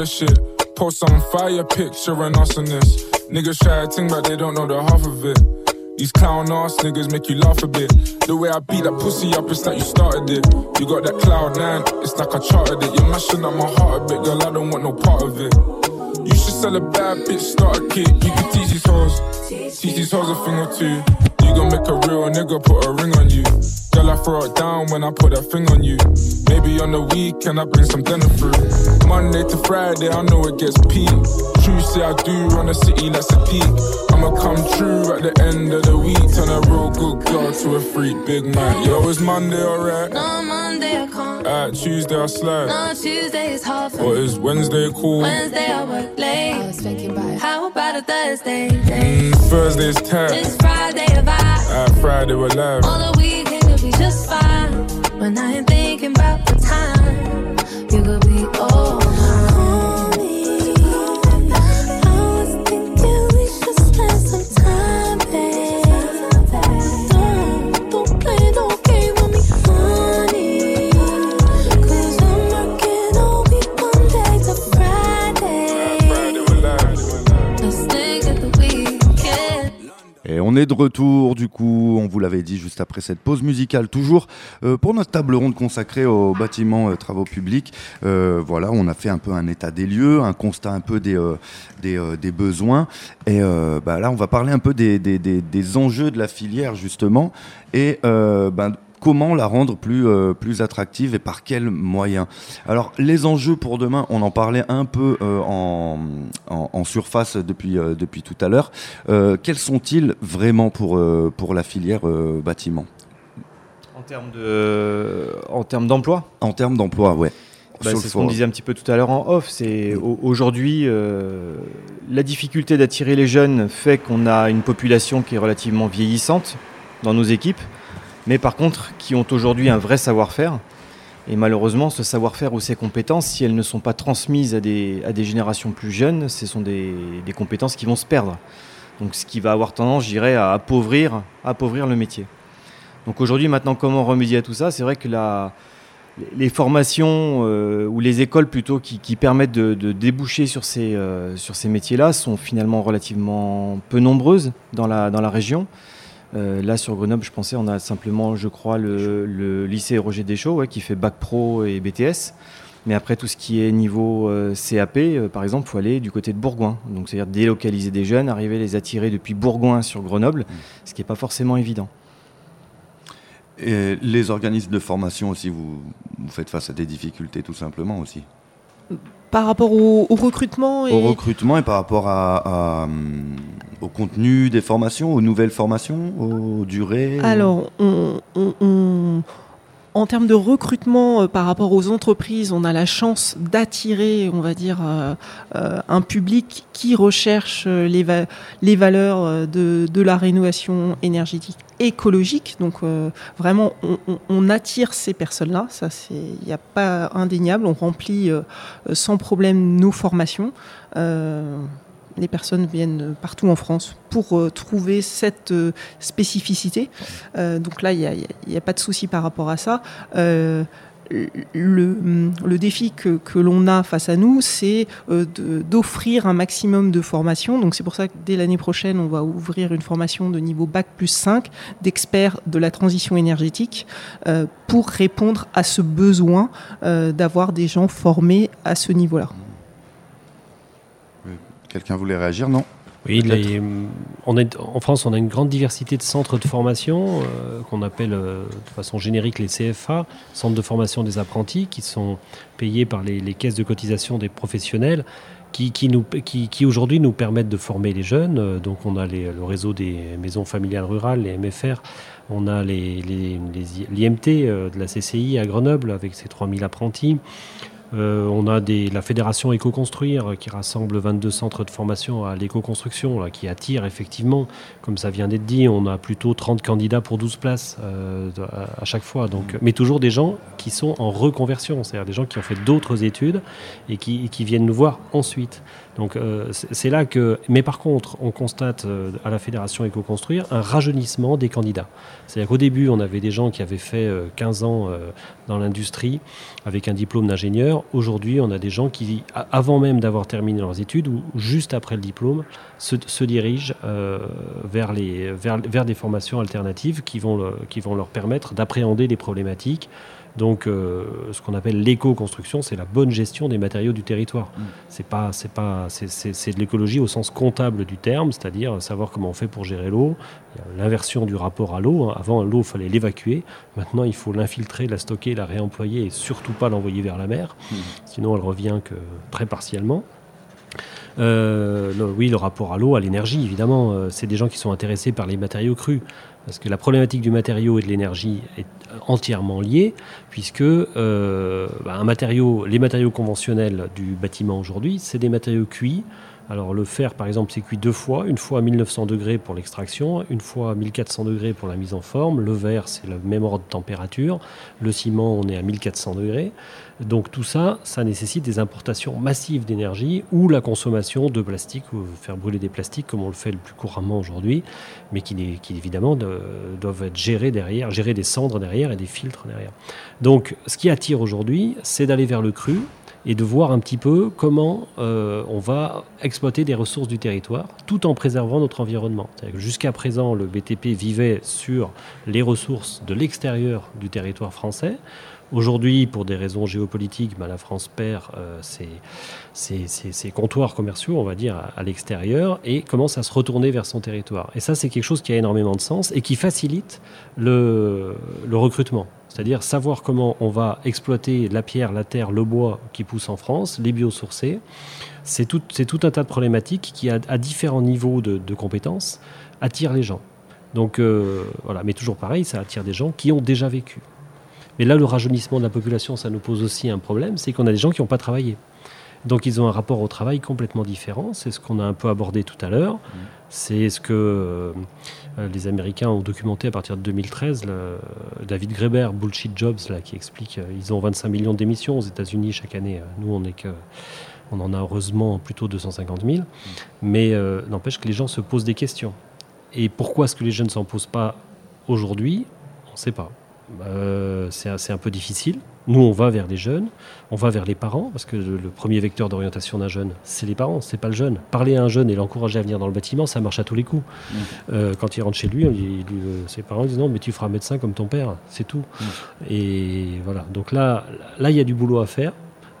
The shit. Post some fire picture on this. Niggas try to think, but they don't know the half of it. These clown ass niggas make you laugh a bit. The way I beat that pussy up, it's like you started it. You got that cloud nine, it's like I charted it. You're mashing up my heart a bit, girl. I don't want no part of it. You should sell a bad bitch, start a kid. You can teach these hoes, teach these hoes a thing or two. You gon' make a real nigga put a ring on you. Girl, I throw it down when I put that thing on you. Maybe on the weekend I bring some dinner through. Monday to Friday, I know it gets peak. True, say I do run a city like Sadiq. I'ma come true at the end of the week. Turn a real good girl to a freak big man. Yo, it's Monday, alright? No, Monday I can't. Alright, Tuesday I slide. No, Tuesday is hard for Or is Wednesday cool? Wednesday I work late. I was thinking about how about a Thursday? Mm, Thursday's tight. It's Friday a vibe. Alright, Friday we're live. All the weekend When I ain't de retour, du coup, on vous l'avait dit juste après cette pause musicale, toujours euh, pour notre table ronde consacrée aux bâtiments euh, travaux publics. Euh, voilà, on a fait un peu un état des lieux, un constat un peu des, des, besoins. Et bah, là, on va parler un peu des, des, enjeux de la filière, justement. Et ben, comment la rendre plus, euh, plus attractive et par quels moyens Alors les enjeux pour demain, on en parlait un peu euh, en, en, surface depuis, euh, depuis tout à l'heure. quels sont-ils vraiment pour, pour la filière bâtiment? En termes de, en termes d'emploi? En termes d'emploi, ouais. Bah, c'est ce qu'on disait un petit peu tout à l'heure en off. C'est aujourd'hui la difficulté d'attirer les jeunes fait qu'on a une population qui est relativement vieillissante dans nos équipes mais par contre qui ont aujourd'hui un vrai savoir-faire. Et malheureusement, ce savoir-faire ou ces compétences, si elles ne sont pas transmises à des, à des générations plus jeunes, ce sont des, des, compétences qui vont se perdre. Donc ce qui va avoir tendance, je dirais, à appauvrir, appauvrir le métier. Donc aujourd'hui, maintenant, comment remédier à tout ça? C'est vrai que la, les formations euh, ou les écoles plutôt qui, permettent de, déboucher sur ces, euh, ces métiers-là sont finalement relativement peu nombreuses dans la, dans la région. Euh, là, sur Grenoble, je pensais, on a simplement, je crois, le, lycée Roger Deschaux, qui fait bac pro et BTS. Mais après, tout ce qui est niveau euh, CAP, euh, par exemple, il faut aller du côté de Bourgoin. Donc, c'est-à-dire délocaliser des jeunes, arriver à les attirer depuis Bourgoin sur Grenoble, mmh. ce qui n'est pas forcément évident. Et les organismes de formation aussi, vous, vous faites face à des difficultés tout simplement aussi? Par rapport au, recrutement et... Au recrutement et par rapport à, au contenu des formations, aux nouvelles formations, aux durées Alors, on, en termes de recrutement euh, par rapport aux entreprises, on a la chance d'attirer, on va dire, euh, euh, un public qui recherche les, valeurs de, la rénovation énergétique écologique. Donc vraiment, on, on, attire ces personnes-là. Ça, il n'y a pas indéniable. On remplit sans problème nos formations. Les personnes viennent partout en France pour euh, trouver cette euh, spécificité. Euh, donc là, il n'y a, pas de souci par rapport à ça. Euh, le, défi que, l'on a face à nous, c'est d'offrir un maximum de formations. Donc c'est pour ça que dès l'année prochaine, on va ouvrir une formation de niveau Bac plus 5 d'experts de la transition énergétique pour répondre à ce besoin d'avoir des gens formés à ce niveau-là. Quelqu'un voulait réagir Non oui, les, on est, en France, on a une grande diversité de centres de formation euh, qu'on appelle euh, de façon générique les CFA, centres de formation des apprentis, qui sont payés par les, les caisses de cotisation des professionnels, qui, qui, nous, qui, qui aujourd'hui nous permettent de former les jeunes. Euh, donc on a les, le réseau des maisons familiales rurales, les MFR, on a l'IMT euh, de la CCI à Grenoble avec ses 3000 apprentis. Euh, on a des, la fédération Éco-Construire qui rassemble 22 centres de formation à l'éco-construction, qui attire effectivement, comme ça vient d'être dit, on a plutôt 30 candidats pour 12 places euh, à, à, chaque fois. Donc, mais toujours des gens qui sont en reconversion, c'est-à-dire des gens qui ont fait d'autres études et qui, qui, viennent nous voir ensuite. Donc euh, c'est là que, mais par contre, on constate euh, à la fédération Éco-Construire un rajeunissement des candidats. C'est-à-dire qu'au début, on avait des gens qui avaient fait euh, 15 ans euh, dans l'industrie avec un diplôme d'ingénieur. Aujourd'hui, on a des gens qui, avant même d'avoir terminé leurs études ou juste après le diplôme, se, dirigent vers, des formations alternatives qui vont, le, qui vont leur permettre d'appréhender les problématiques. Donc, euh, ce qu'on appelle l'éco-construction, c'est la bonne gestion des matériaux du territoire. Mmh. C'est pas, c'est pas, c'est de l'écologie au sens comptable du terme, c'est-à-dire savoir comment on fait pour gérer l'eau, l'inversion du rapport à l'eau. Hein. Avant, l'eau, il fallait l'évacuer. Maintenant, il faut l'infiltrer, la stocker, la réemployer et surtout pas l'envoyer vers la mer. Mmh. Sinon, elle revient que très partiellement. Euh, le, oui, le rapport à l'eau, à l'énergie, évidemment, euh, c'est des gens qui sont intéressés par les matériaux crus. Parce que la problématique du matériau et de l'énergie est entièrement liée, puisque euh, bah, les matériaux conventionnels du bâtiment aujourd'hui, c'est des matériaux cuits. Alors le fer, par exemple, c'est cuit deux fois, une fois à 1900 degrés pour l'extraction, une fois à 1400 degrés pour la mise en forme. Le verre, c'est le même ordre de température. Le ciment, on est à 1400 degrés. Donc tout ça, ça nécessite des importations massives d'énergie ou la consommation de plastique, ou faire brûler des plastiques comme on le fait le plus couramment aujourd'hui, mais qui, évidemment de, doivent être gérés derrière, gérer des cendres derrière et des filtres derrière. Donc ce qui attire aujourd'hui, c'est d'aller vers le cru, et de voir un petit peu comment euh, on va exploiter des ressources du territoire tout en préservant notre environnement. Jusqu'à présent, le BTP vivait sur les ressources de l'extérieur du territoire français. Aujourd'hui, pour des raisons géopolitiques, ben, la France perd euh, ses, comptoirs commerciaux, on va dire, à, l'extérieur et commence à se retourner vers son territoire. Et ça, c'est quelque chose qui a énormément de sens et qui facilite le recrutement. C'est-à-dire savoir comment on va exploiter la pierre, la terre, le bois qui pousse en France, les biosourcés. C'est tout, tout, un tas de problématiques qui, à, à différents niveaux de, de, compétences, attirent les gens. Donc euh, voilà, mais toujours pareil, ça attire des gens qui ont déjà vécu. Mais là, le rajeunissement de la population, ça nous pose aussi un problème, c'est qu'on a des gens qui n'ont pas travaillé. Donc ils ont un rapport au travail complètement différent. C'est ce qu'on a un peu abordé tout à l'heure. Mmh. C'est ce que euh, les Américains ont documenté à partir de 2013. Le, David Graeber, Bullshit Jobs, là, qui explique euh, ils ont 25 millions d'émissions aux États-Unis chaque année. Nous, on est que on en a heureusement plutôt 250 000. Mmh. Mais euh, n'empêche que les gens se posent des questions. Et pourquoi est-ce que les jeunes ne s'en posent pas aujourd'hui? On ne sait pas. Euh, c'est un peu difficile. Nous, on va vers les jeunes, on va vers les parents, parce que le, le premier vecteur d'orientation d'un jeune, c'est les parents, c'est pas le jeune. Parler à un jeune et l'encourager à venir dans le bâtiment, ça marche à tous les coups. Mmh. Euh, quand il rentre chez lui, lui, lui ses parents disent non, mais tu feras médecin comme ton père, c'est tout. Mmh. Et voilà. Donc là, là, il y a du boulot à faire.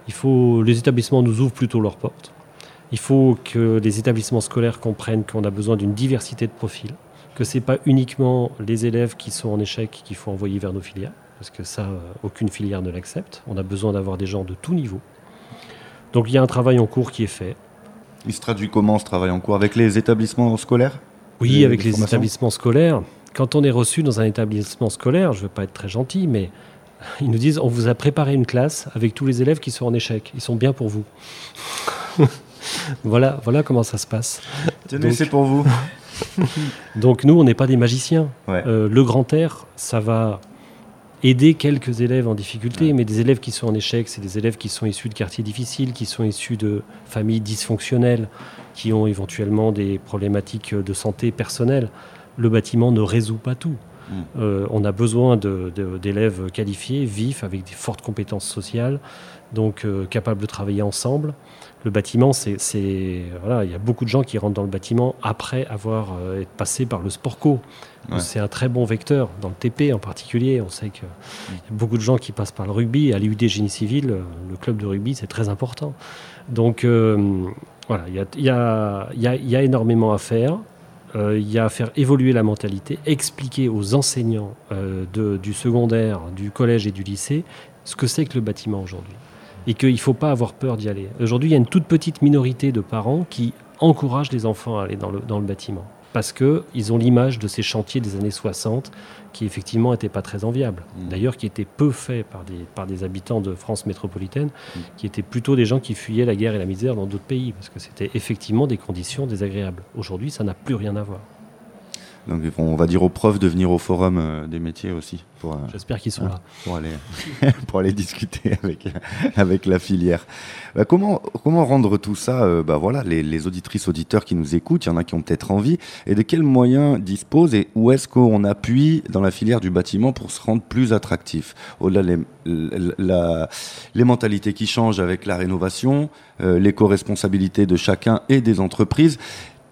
Il faut, les établissements nous ouvrent plutôt leurs portes. Il faut que les établissements scolaires comprennent qu'on a besoin d'une diversité de profils que ce n'est pas uniquement les élèves qui sont en échec qu'il faut envoyer vers nos filières, parce que ça, euh, aucune filière ne l'accepte. On a besoin d'avoir des gens de tout niveau. Donc il y a un travail en cours qui est fait. Il se traduit comment ce travail en cours? Avec les établissements scolaires? Oui, les, avec les, les établissements scolaires. Quand on est reçu dans un établissement scolaire, je ne veux pas être très gentil, mais ils nous disent on vous a préparé une classe avec tous les élèves qui sont en échec. Ils sont bien pour vous. voilà, voilà comment ça se passe. Tenez, c'est pour vous. Donc nous, on n'est pas des magiciens. Ouais. Euh, le grand air, ça va aider quelques élèves en difficulté, mais des élèves qui sont en échec, c'est des élèves qui sont issus de quartiers difficiles, qui sont issus de familles dysfonctionnelles, qui ont éventuellement des problématiques de santé personnelle. Le bâtiment ne résout pas tout. Euh, on a besoin d'élèves qualifiés, vifs, avec des fortes compétences sociales, donc euh, capables de travailler ensemble. Le bâtiment, c'est, voilà, il y a beaucoup de gens qui rentrent dans le bâtiment après avoir euh, été passé par le sport co. Ouais. C'est un très bon vecteur dans le TP en particulier. On sait qu'il y a beaucoup de gens qui passent par le rugby. À Génie Civil, euh, le club de rugby, c'est très important. Donc euh, voilà, il y a, y a- y a- il y a énormément à faire. Euh, il y a à faire évoluer la mentalité, expliquer aux enseignants euh, de- du secondaire, du collège et du lycée ce que c'est que le bâtiment aujourd'hui. Et qu'il ne faut pas avoir peur d'y aller. Aujourd'hui, il y a une toute petite minorité de parents qui encouragent les enfants à aller dans le, dans le bâtiment. Parce qu'ils ont l'image de ces chantiers des années 60 qui effectivement n'étaient pas très enviables. Mmh. D'ailleurs, qui étaient peu faits par des, par des habitants de France métropolitaine, Mmh. qui étaient plutôt des gens qui fuyaient la guerre et la misère dans d'autres pays. Parce que c'était effectivement des conditions désagréables. Aujourd'hui, ça n'a plus rien à voir. Donc on va dire aux profs de venir au forum euh, des métiers aussi pour, euh, J'espère qu'ils sont Ah. là. pour aller pour aller discuter avec avec la filière. Bah, comment comment rendre tout ça euh, bah voilà les, les auditrices auditeurs qui nous écoutent, il y en a qui ont peut-être envie et de quels moyens disposent et où est-ce qu'on appuie dans la filière du bâtiment pour se rendre plus attractif? Au-delà les la- les mentalités qui changent avec la rénovation, euh, l'éco-responsabilité de chacun et des entreprises.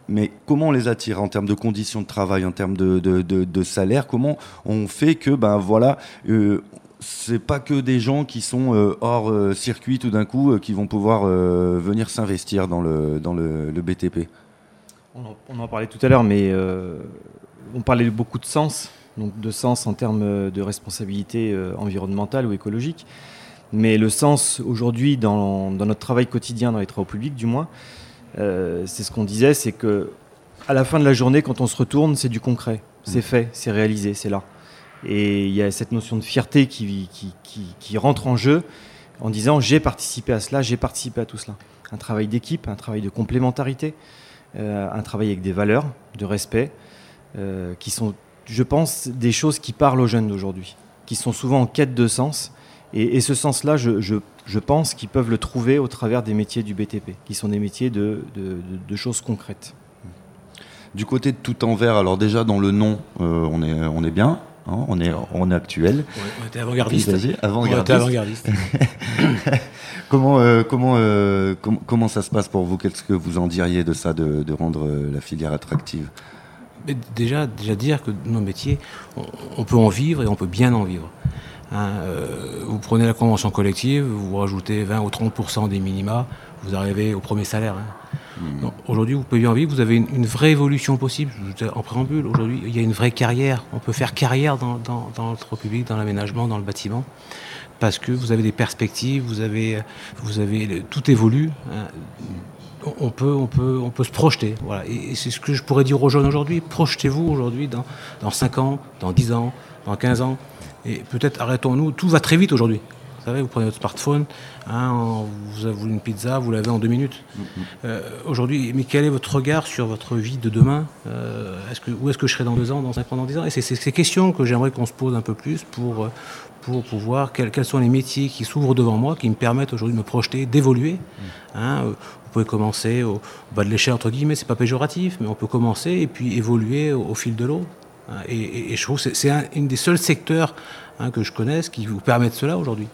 Mais comment on les attire en termes de conditions de travail, en termes de, salaire? Comment on fait que, ben voilà, euh, c'est pas que des gens qui sont euh, hors euh, circuit tout d'un coup euh, qui vont pouvoir venir s'investir dans le, dans le, BTP On en, on en parlait tout à l'heure, mais on parlait beaucoup de sens, donc de sens en termes de responsabilité environnementale ou écologique. Mais le sens aujourd'hui dans, dans notre travail quotidien, dans les travaux publics du moins, euh, c'est ce qu'on disait, c'est que à la fin de la journée, quand on se retourne, c'est du concret, c'est fait, c'est réalisé, c'est là. Et il y a cette notion de fierté qui, qui, qui- qui rentre en jeu en disant j'ai participé à cela, j'ai participé à tout cela. Un travail d'équipe, un travail de complémentarité, euh, un travail avec des valeurs, de respect, euh, qui sont, je pense, des choses qui parlent aux jeunes d'aujourd'hui, qui sont souvent en quête de sens. Et, et ce sens-là, je, je- je pense qu'ils peuvent le trouver au travers des métiers du BTP, qui sont des métiers de, de- de- de choses concrètes. Du côté de tout en vert, alors déjà dans le nom, euh, on, est, on est bien, hein, on, est, on est actuel. On était avant-gardiste. Vas-y, On était avant-gardiste. Comment, euh, comment, euh, com- comment ça se passe pour vous? Qu'est-ce que vous en diriez de ça, de, de rendre la filière attractive? Mais déjà, déjà dire que nos métiers, on, on peut en vivre et on peut bien en vivre. Hein, euh, vous prenez la convention collective, vous rajoutez 20 ou 30% des minima, vous arrivez au premier salaire. hein. Donc, Aujourd'hui, vous pouvez en vivre, vous avez une, une vraie évolution possible. En préambule, aujourd'hui, il y a une vraie carrière. On peut faire carrière dans, dans, dans public, dans l'aménagement, dans le bâtiment, parce que vous avez des perspectives, vous avez, vous avez tout évolue. hein. On- on peut, on, peut, on peut se projeter. Voilà. Et, et c'est ce que je pourrais dire aux jeunes aujourd'hui. Projetez-vous aujourd'hui dans, dans 5 ans, dans 10 ans, dans 15 ans. Et peut-être arrêtons-nous. Tout va très vite aujourd'hui. Vous savez, vous prenez votre smartphone, hein, vous avez voulu une pizza, vous l'avez en deux minutes. Euh, aujourd'hui, mais quel est votre regard sur votre vie de demain Euh, est-ce que, Où est-ce que je serai dans deux ans, dans cinq ans, dans dix ans? Et c'est ces questions que j'aimerais qu'on se pose un peu plus pour, euh, pour, pour voir quels, quels sont les métiers qui s'ouvrent devant moi, qui me permettent aujourd'hui de me projeter, d'évoluer. Hein, euh, vous pouvez commencer au, au bas de l'échelle, entre guillemets, c'est pas péjoratif, mais on peut commencer et puis évoluer au, au fil de l'eau. Hein, Et, je trouve que c'est- un une des seuls secteurs hein, que je connaisse qui vous permettent cela aujourd'hui.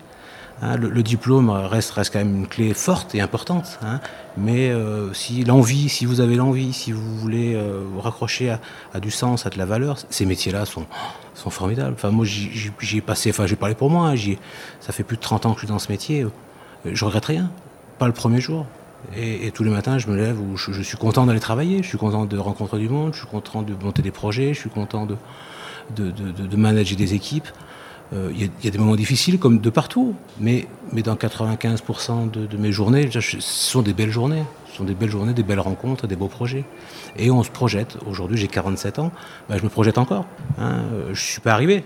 Hein, le, diplôme reste, reste quand même une clé forte et importante. hein. mais euh, si l'envie, si vous avez l'envie, si vous voulez euh, vous raccrocher à, du sens, à de la valeur, ces métiers-là sont, sont formidables. Enfin, moi, j'y- passé, enfin, j'ai parlé pour moi, ça fait plus de 30 ans que je suis dans ce métier. euh, Je regrette rien, pas le premier jour. Et, tous les matins, je me lève où je, suis content d'aller travailler, je suis content de rencontrer du monde, je suis content de monter des projets, je suis content de, manager des équipes. Euh, Il y, a- des moments difficiles comme de partout, mais, dans 95% de, mes journées, ce sont des belles journées. Ce sont des belles journées, des belles rencontres, des beaux projets. Et on se projette. Aujourd'hui, j'ai 47 ans, bah, je me projette encore. Hein. Euh, Je ne suis pas arrivé.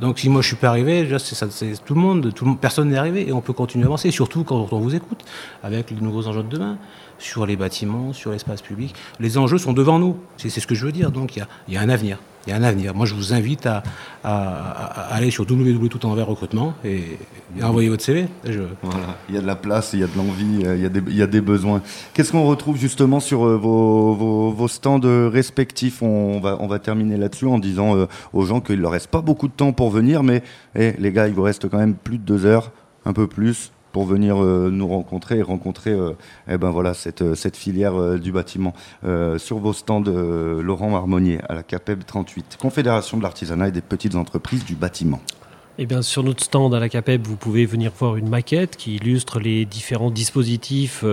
Donc si moi je suis pas arrivé, c'est tout le monde, tout le personne n'est arrivé et on peut continuer à avancer, surtout quand on vous écoute, avec les nouveaux enjeux de demain, sur les bâtiments, sur l'espace public. Les enjeux sont devant nous, c'est ce que je veux dire, donc il y a un avenir. Il y a un avenir. Moi, je vous invite à, aller sur www.toutenvers recrutement et, envoyer votre CV. Il y a de la place, il y a de l'envie, il, y a des, besoins. Qu'est-ce qu'on retrouve justement sur vos, stands respectifs? On va, on va terminer là-dessus en disant aux gens qu'il ne leur reste pas beaucoup de temps pour venir, mais eh, les gars, il vous reste quand même plus de deux heures, un peu plus pour venir euh, nous rencontrer et rencontrer euh, eh ben voilà, cette, euh, filière du bâtiment. sur vos stands, Laurent Harmonier, à la CAPEB 38, Confédération de l'artisanat et des petites entreprises du bâtiment. Eh bien, sur notre stand à la CAPEB, vous pouvez venir voir une maquette qui illustre les différents dispositifs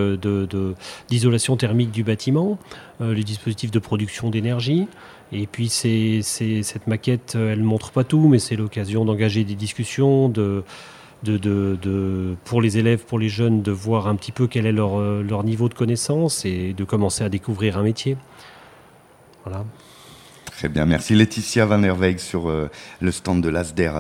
d'isolation de, thermique du bâtiment, les dispositifs de production d'énergie. Et puis, cette maquette, elle ne montre pas tout, mais c'est l'occasion d'engager des discussions, de, de, pour les élèves, pour les jeunes, de voir un petit peu quel est leur, euh, leur niveau de connaissance et de commencer à découvrir un métier. Voilà. Très bien, merci Laetitia Van Herweg sur euh, le stand de l'ASDER,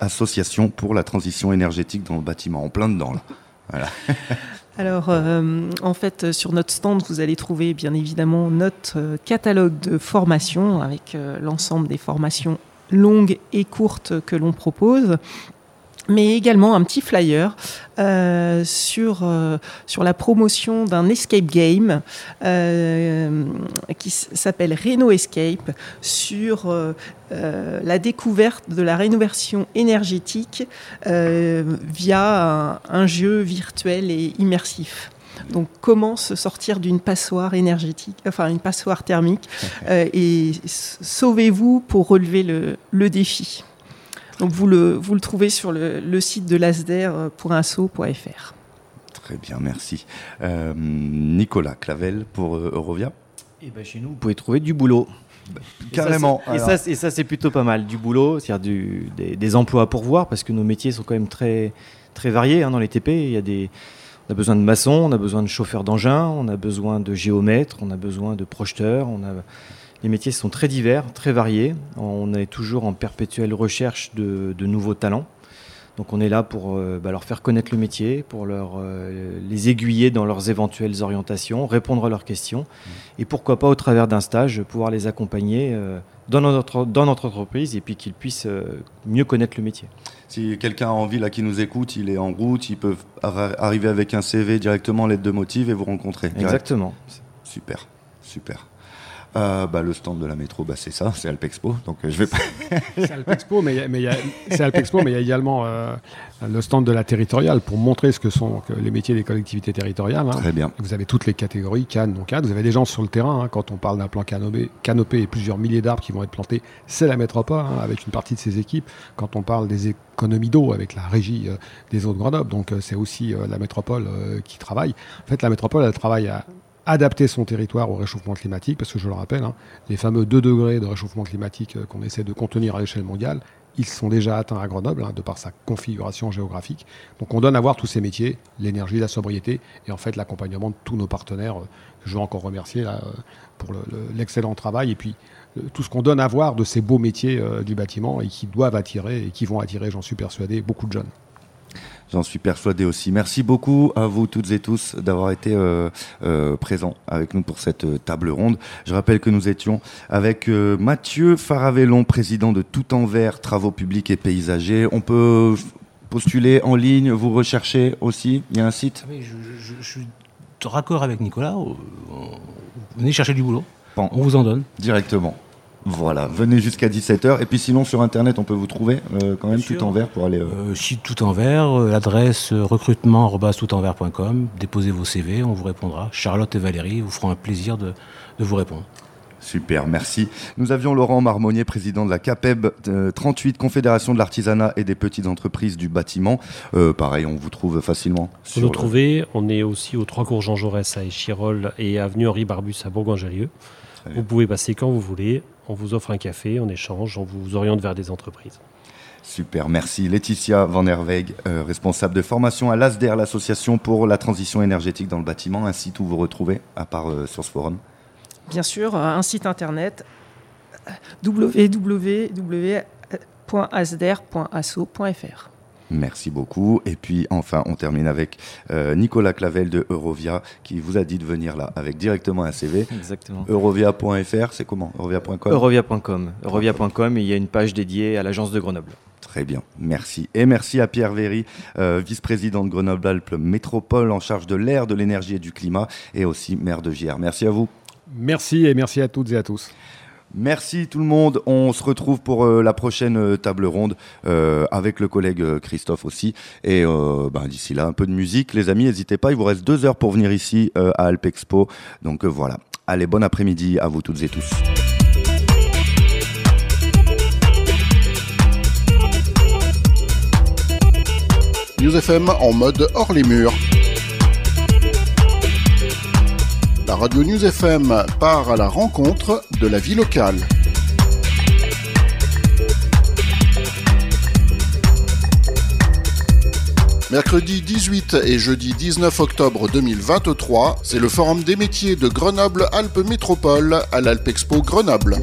Association pour la transition énergétique dans le bâtiment, en plein dedans là. Voilà. Alors, euh, en fait, sur notre stand, vous allez trouver bien évidemment notre catalogue de formations avec l'ensemble des formations longues et courtes que l'on propose mais également un petit flyer euh, sur, euh, sur la promotion d'un escape game euh, qui s'appelle Reno Escape, sur la découverte de la rénovation énergétique via un, jeu virtuel et immersif. Donc, comment se sortir d'une passoire énergétique, enfin une passoire thermique, et sauvez-vous pour relever le, le défi. Donc vous le, vous le trouvez sur le, site de l'asder.asso.fr. Très bien, merci. Euh, Nicolas Clavel pour euh, Eurovia. Et eh ben chez nous, vous pouvez trouver du boulot. Carrément. Et ça, et ça, c'est plutôt pas mal. Du boulot, c'est-à-dire des, des, emplois à pourvoir, parce que nos métiers sont quand même très, très variés hein, dans les TP. Il y a des, on a besoin de maçons, on a besoin de chauffeurs d'engins, on a besoin de géomètres, on a besoin de projeteurs, on a les métiers sont très divers, très variés. On est toujours en perpétuelle recherche de, nouveaux talents. Donc on est là pour euh, bah, leur faire connaître le métier, pour leur, euh, les aiguiller dans leurs éventuelles orientations, répondre à leurs questions, et pourquoi pas au travers d'un stage pouvoir les accompagner euh, dans, notre, dans notre entreprise et puis qu'ils puissent mieux connaître le métier. Si quelqu'un a envie là qui nous écoute, il est en route, il peut arriver avec un CV directement, l'aide de motive et vous rencontrer. Exactement. Super, super. Euh, bah, le stand de la métro, bah, c'est ça, c'est Alpexpo. Donc euh, je vais pas. c'est Alpexpo, mais il y, a également euh, le stand de la territoriale pour montrer ce que sont les métiers des collectivités territoriales. Hein. Très bien. Vous avez toutes les catégories, cannes, non cannes. Vous avez des gens sur le terrain. Hein, quand on parle d'un plan canopé, canopé et plusieurs milliers d'arbres qui vont être plantés, c'est la métropole hein, avec une partie de ses équipes. Quand on parle des économies d'eau avec la régie des eaux de Grenoble, donc c'est aussi la métropole qui travaille. En fait, la métropole, elle travaille à adapter son territoire au réchauffement climatique, parce que je le rappelle, hein, les fameux 2 degrés de réchauffement climatique euh, qu'on essaie de contenir à l'échelle mondiale, ils sont déjà atteints à Grenoble, hein, de par sa configuration géographique. Donc on donne à voir tous ces métiers, l'énergie, la sobriété, et en fait l'accompagnement de tous nos partenaires, euh, que je veux encore remercier euh, pour l'excellent travail, et puis tout ce qu'on donne à voir de ces beaux métiers du bâtiment, et qui doivent attirer, et qui vont attirer, j'en suis persuadé, beaucoup de jeunes. J'en suis persuadé aussi. Merci beaucoup à vous toutes et tous d'avoir été euh, euh, présents avec nous pour cette euh, table ronde. Je rappelle que nous étions avec Mathieu Faravellon, président de Tout en Vert, Travaux publics et paysagers. On peut postuler en ligne, vous recherchez aussi? Il y a un site? Je, je, suis raccord avec Nicolas. Venez chercher du boulot. On vous en donne. Directement. Voilà, venez jusqu'à 17h. Et puis sinon, sur Internet, on peut vous trouver euh, quand même tout en vert pour aller... Euh... euh tout en vert, euh, l'adresse recrutement.toutenvers.com. Déposez vos CV, on vous répondra. Charlotte et Valérie vous feront un plaisir de, vous répondre. Super, merci. Nous avions Laurent Marmonnier, président de la CAPEB 38, Confédération de l'artisanat et des petites entreprises du bâtiment. pareil, on vous trouve facilement. Vous nous trouvez, on est aussi aux Trois Cours Jean Jaurès à Échirol et avenue Henri Barbus à Bourgoin-Jallieu. Vous pouvez passer quand vous voulez on vous offre un café, on échange, on vous oriente vers des entreprises. Super, merci. Laetitia Van Herweg, euh, responsable de formation à l'ASDER, l'association pour la transition énergétique dans le bâtiment, un site où vous retrouvez, à part euh, sur ce forum Bien sûr, un site internet www.asder.asso.fr. Merci beaucoup. Et puis enfin, on termine avec euh, Nicolas Clavel de Eurovia qui vous a dit de venir là avec directement un CV. Exactement. Eurovia.fr, c'est comment? Eurovia.com Eurovia.com. Eurovia.com il y a une page dédiée à l'agence de Grenoble. Très bien, merci. Et merci à Pierre Véry, euh, vice-président de Grenoble-Alpes Métropole en charge de l'air, de l'énergie et du climat et aussi maire de JR. Merci à vous. Merci et merci à toutes et à tous. Merci tout le monde. On se retrouve pour euh, la prochaine euh, table ronde euh, avec le collègue Christophe aussi. Et ben, d'ici là, un peu de musique. Les amis, n'hésitez pas. Il vous reste deux heures pour venir ici à Alpexpo. Donc voilà. Allez, bon après-midi à vous toutes et tous. News en mode hors les murs. La radio News FM part à la rencontre de la vie locale. Mercredi 18 et jeudi 19 octobre 2023, c'est le Forum des métiers de Grenoble-Alpes Métropole à l'Alpexpo Grenoble.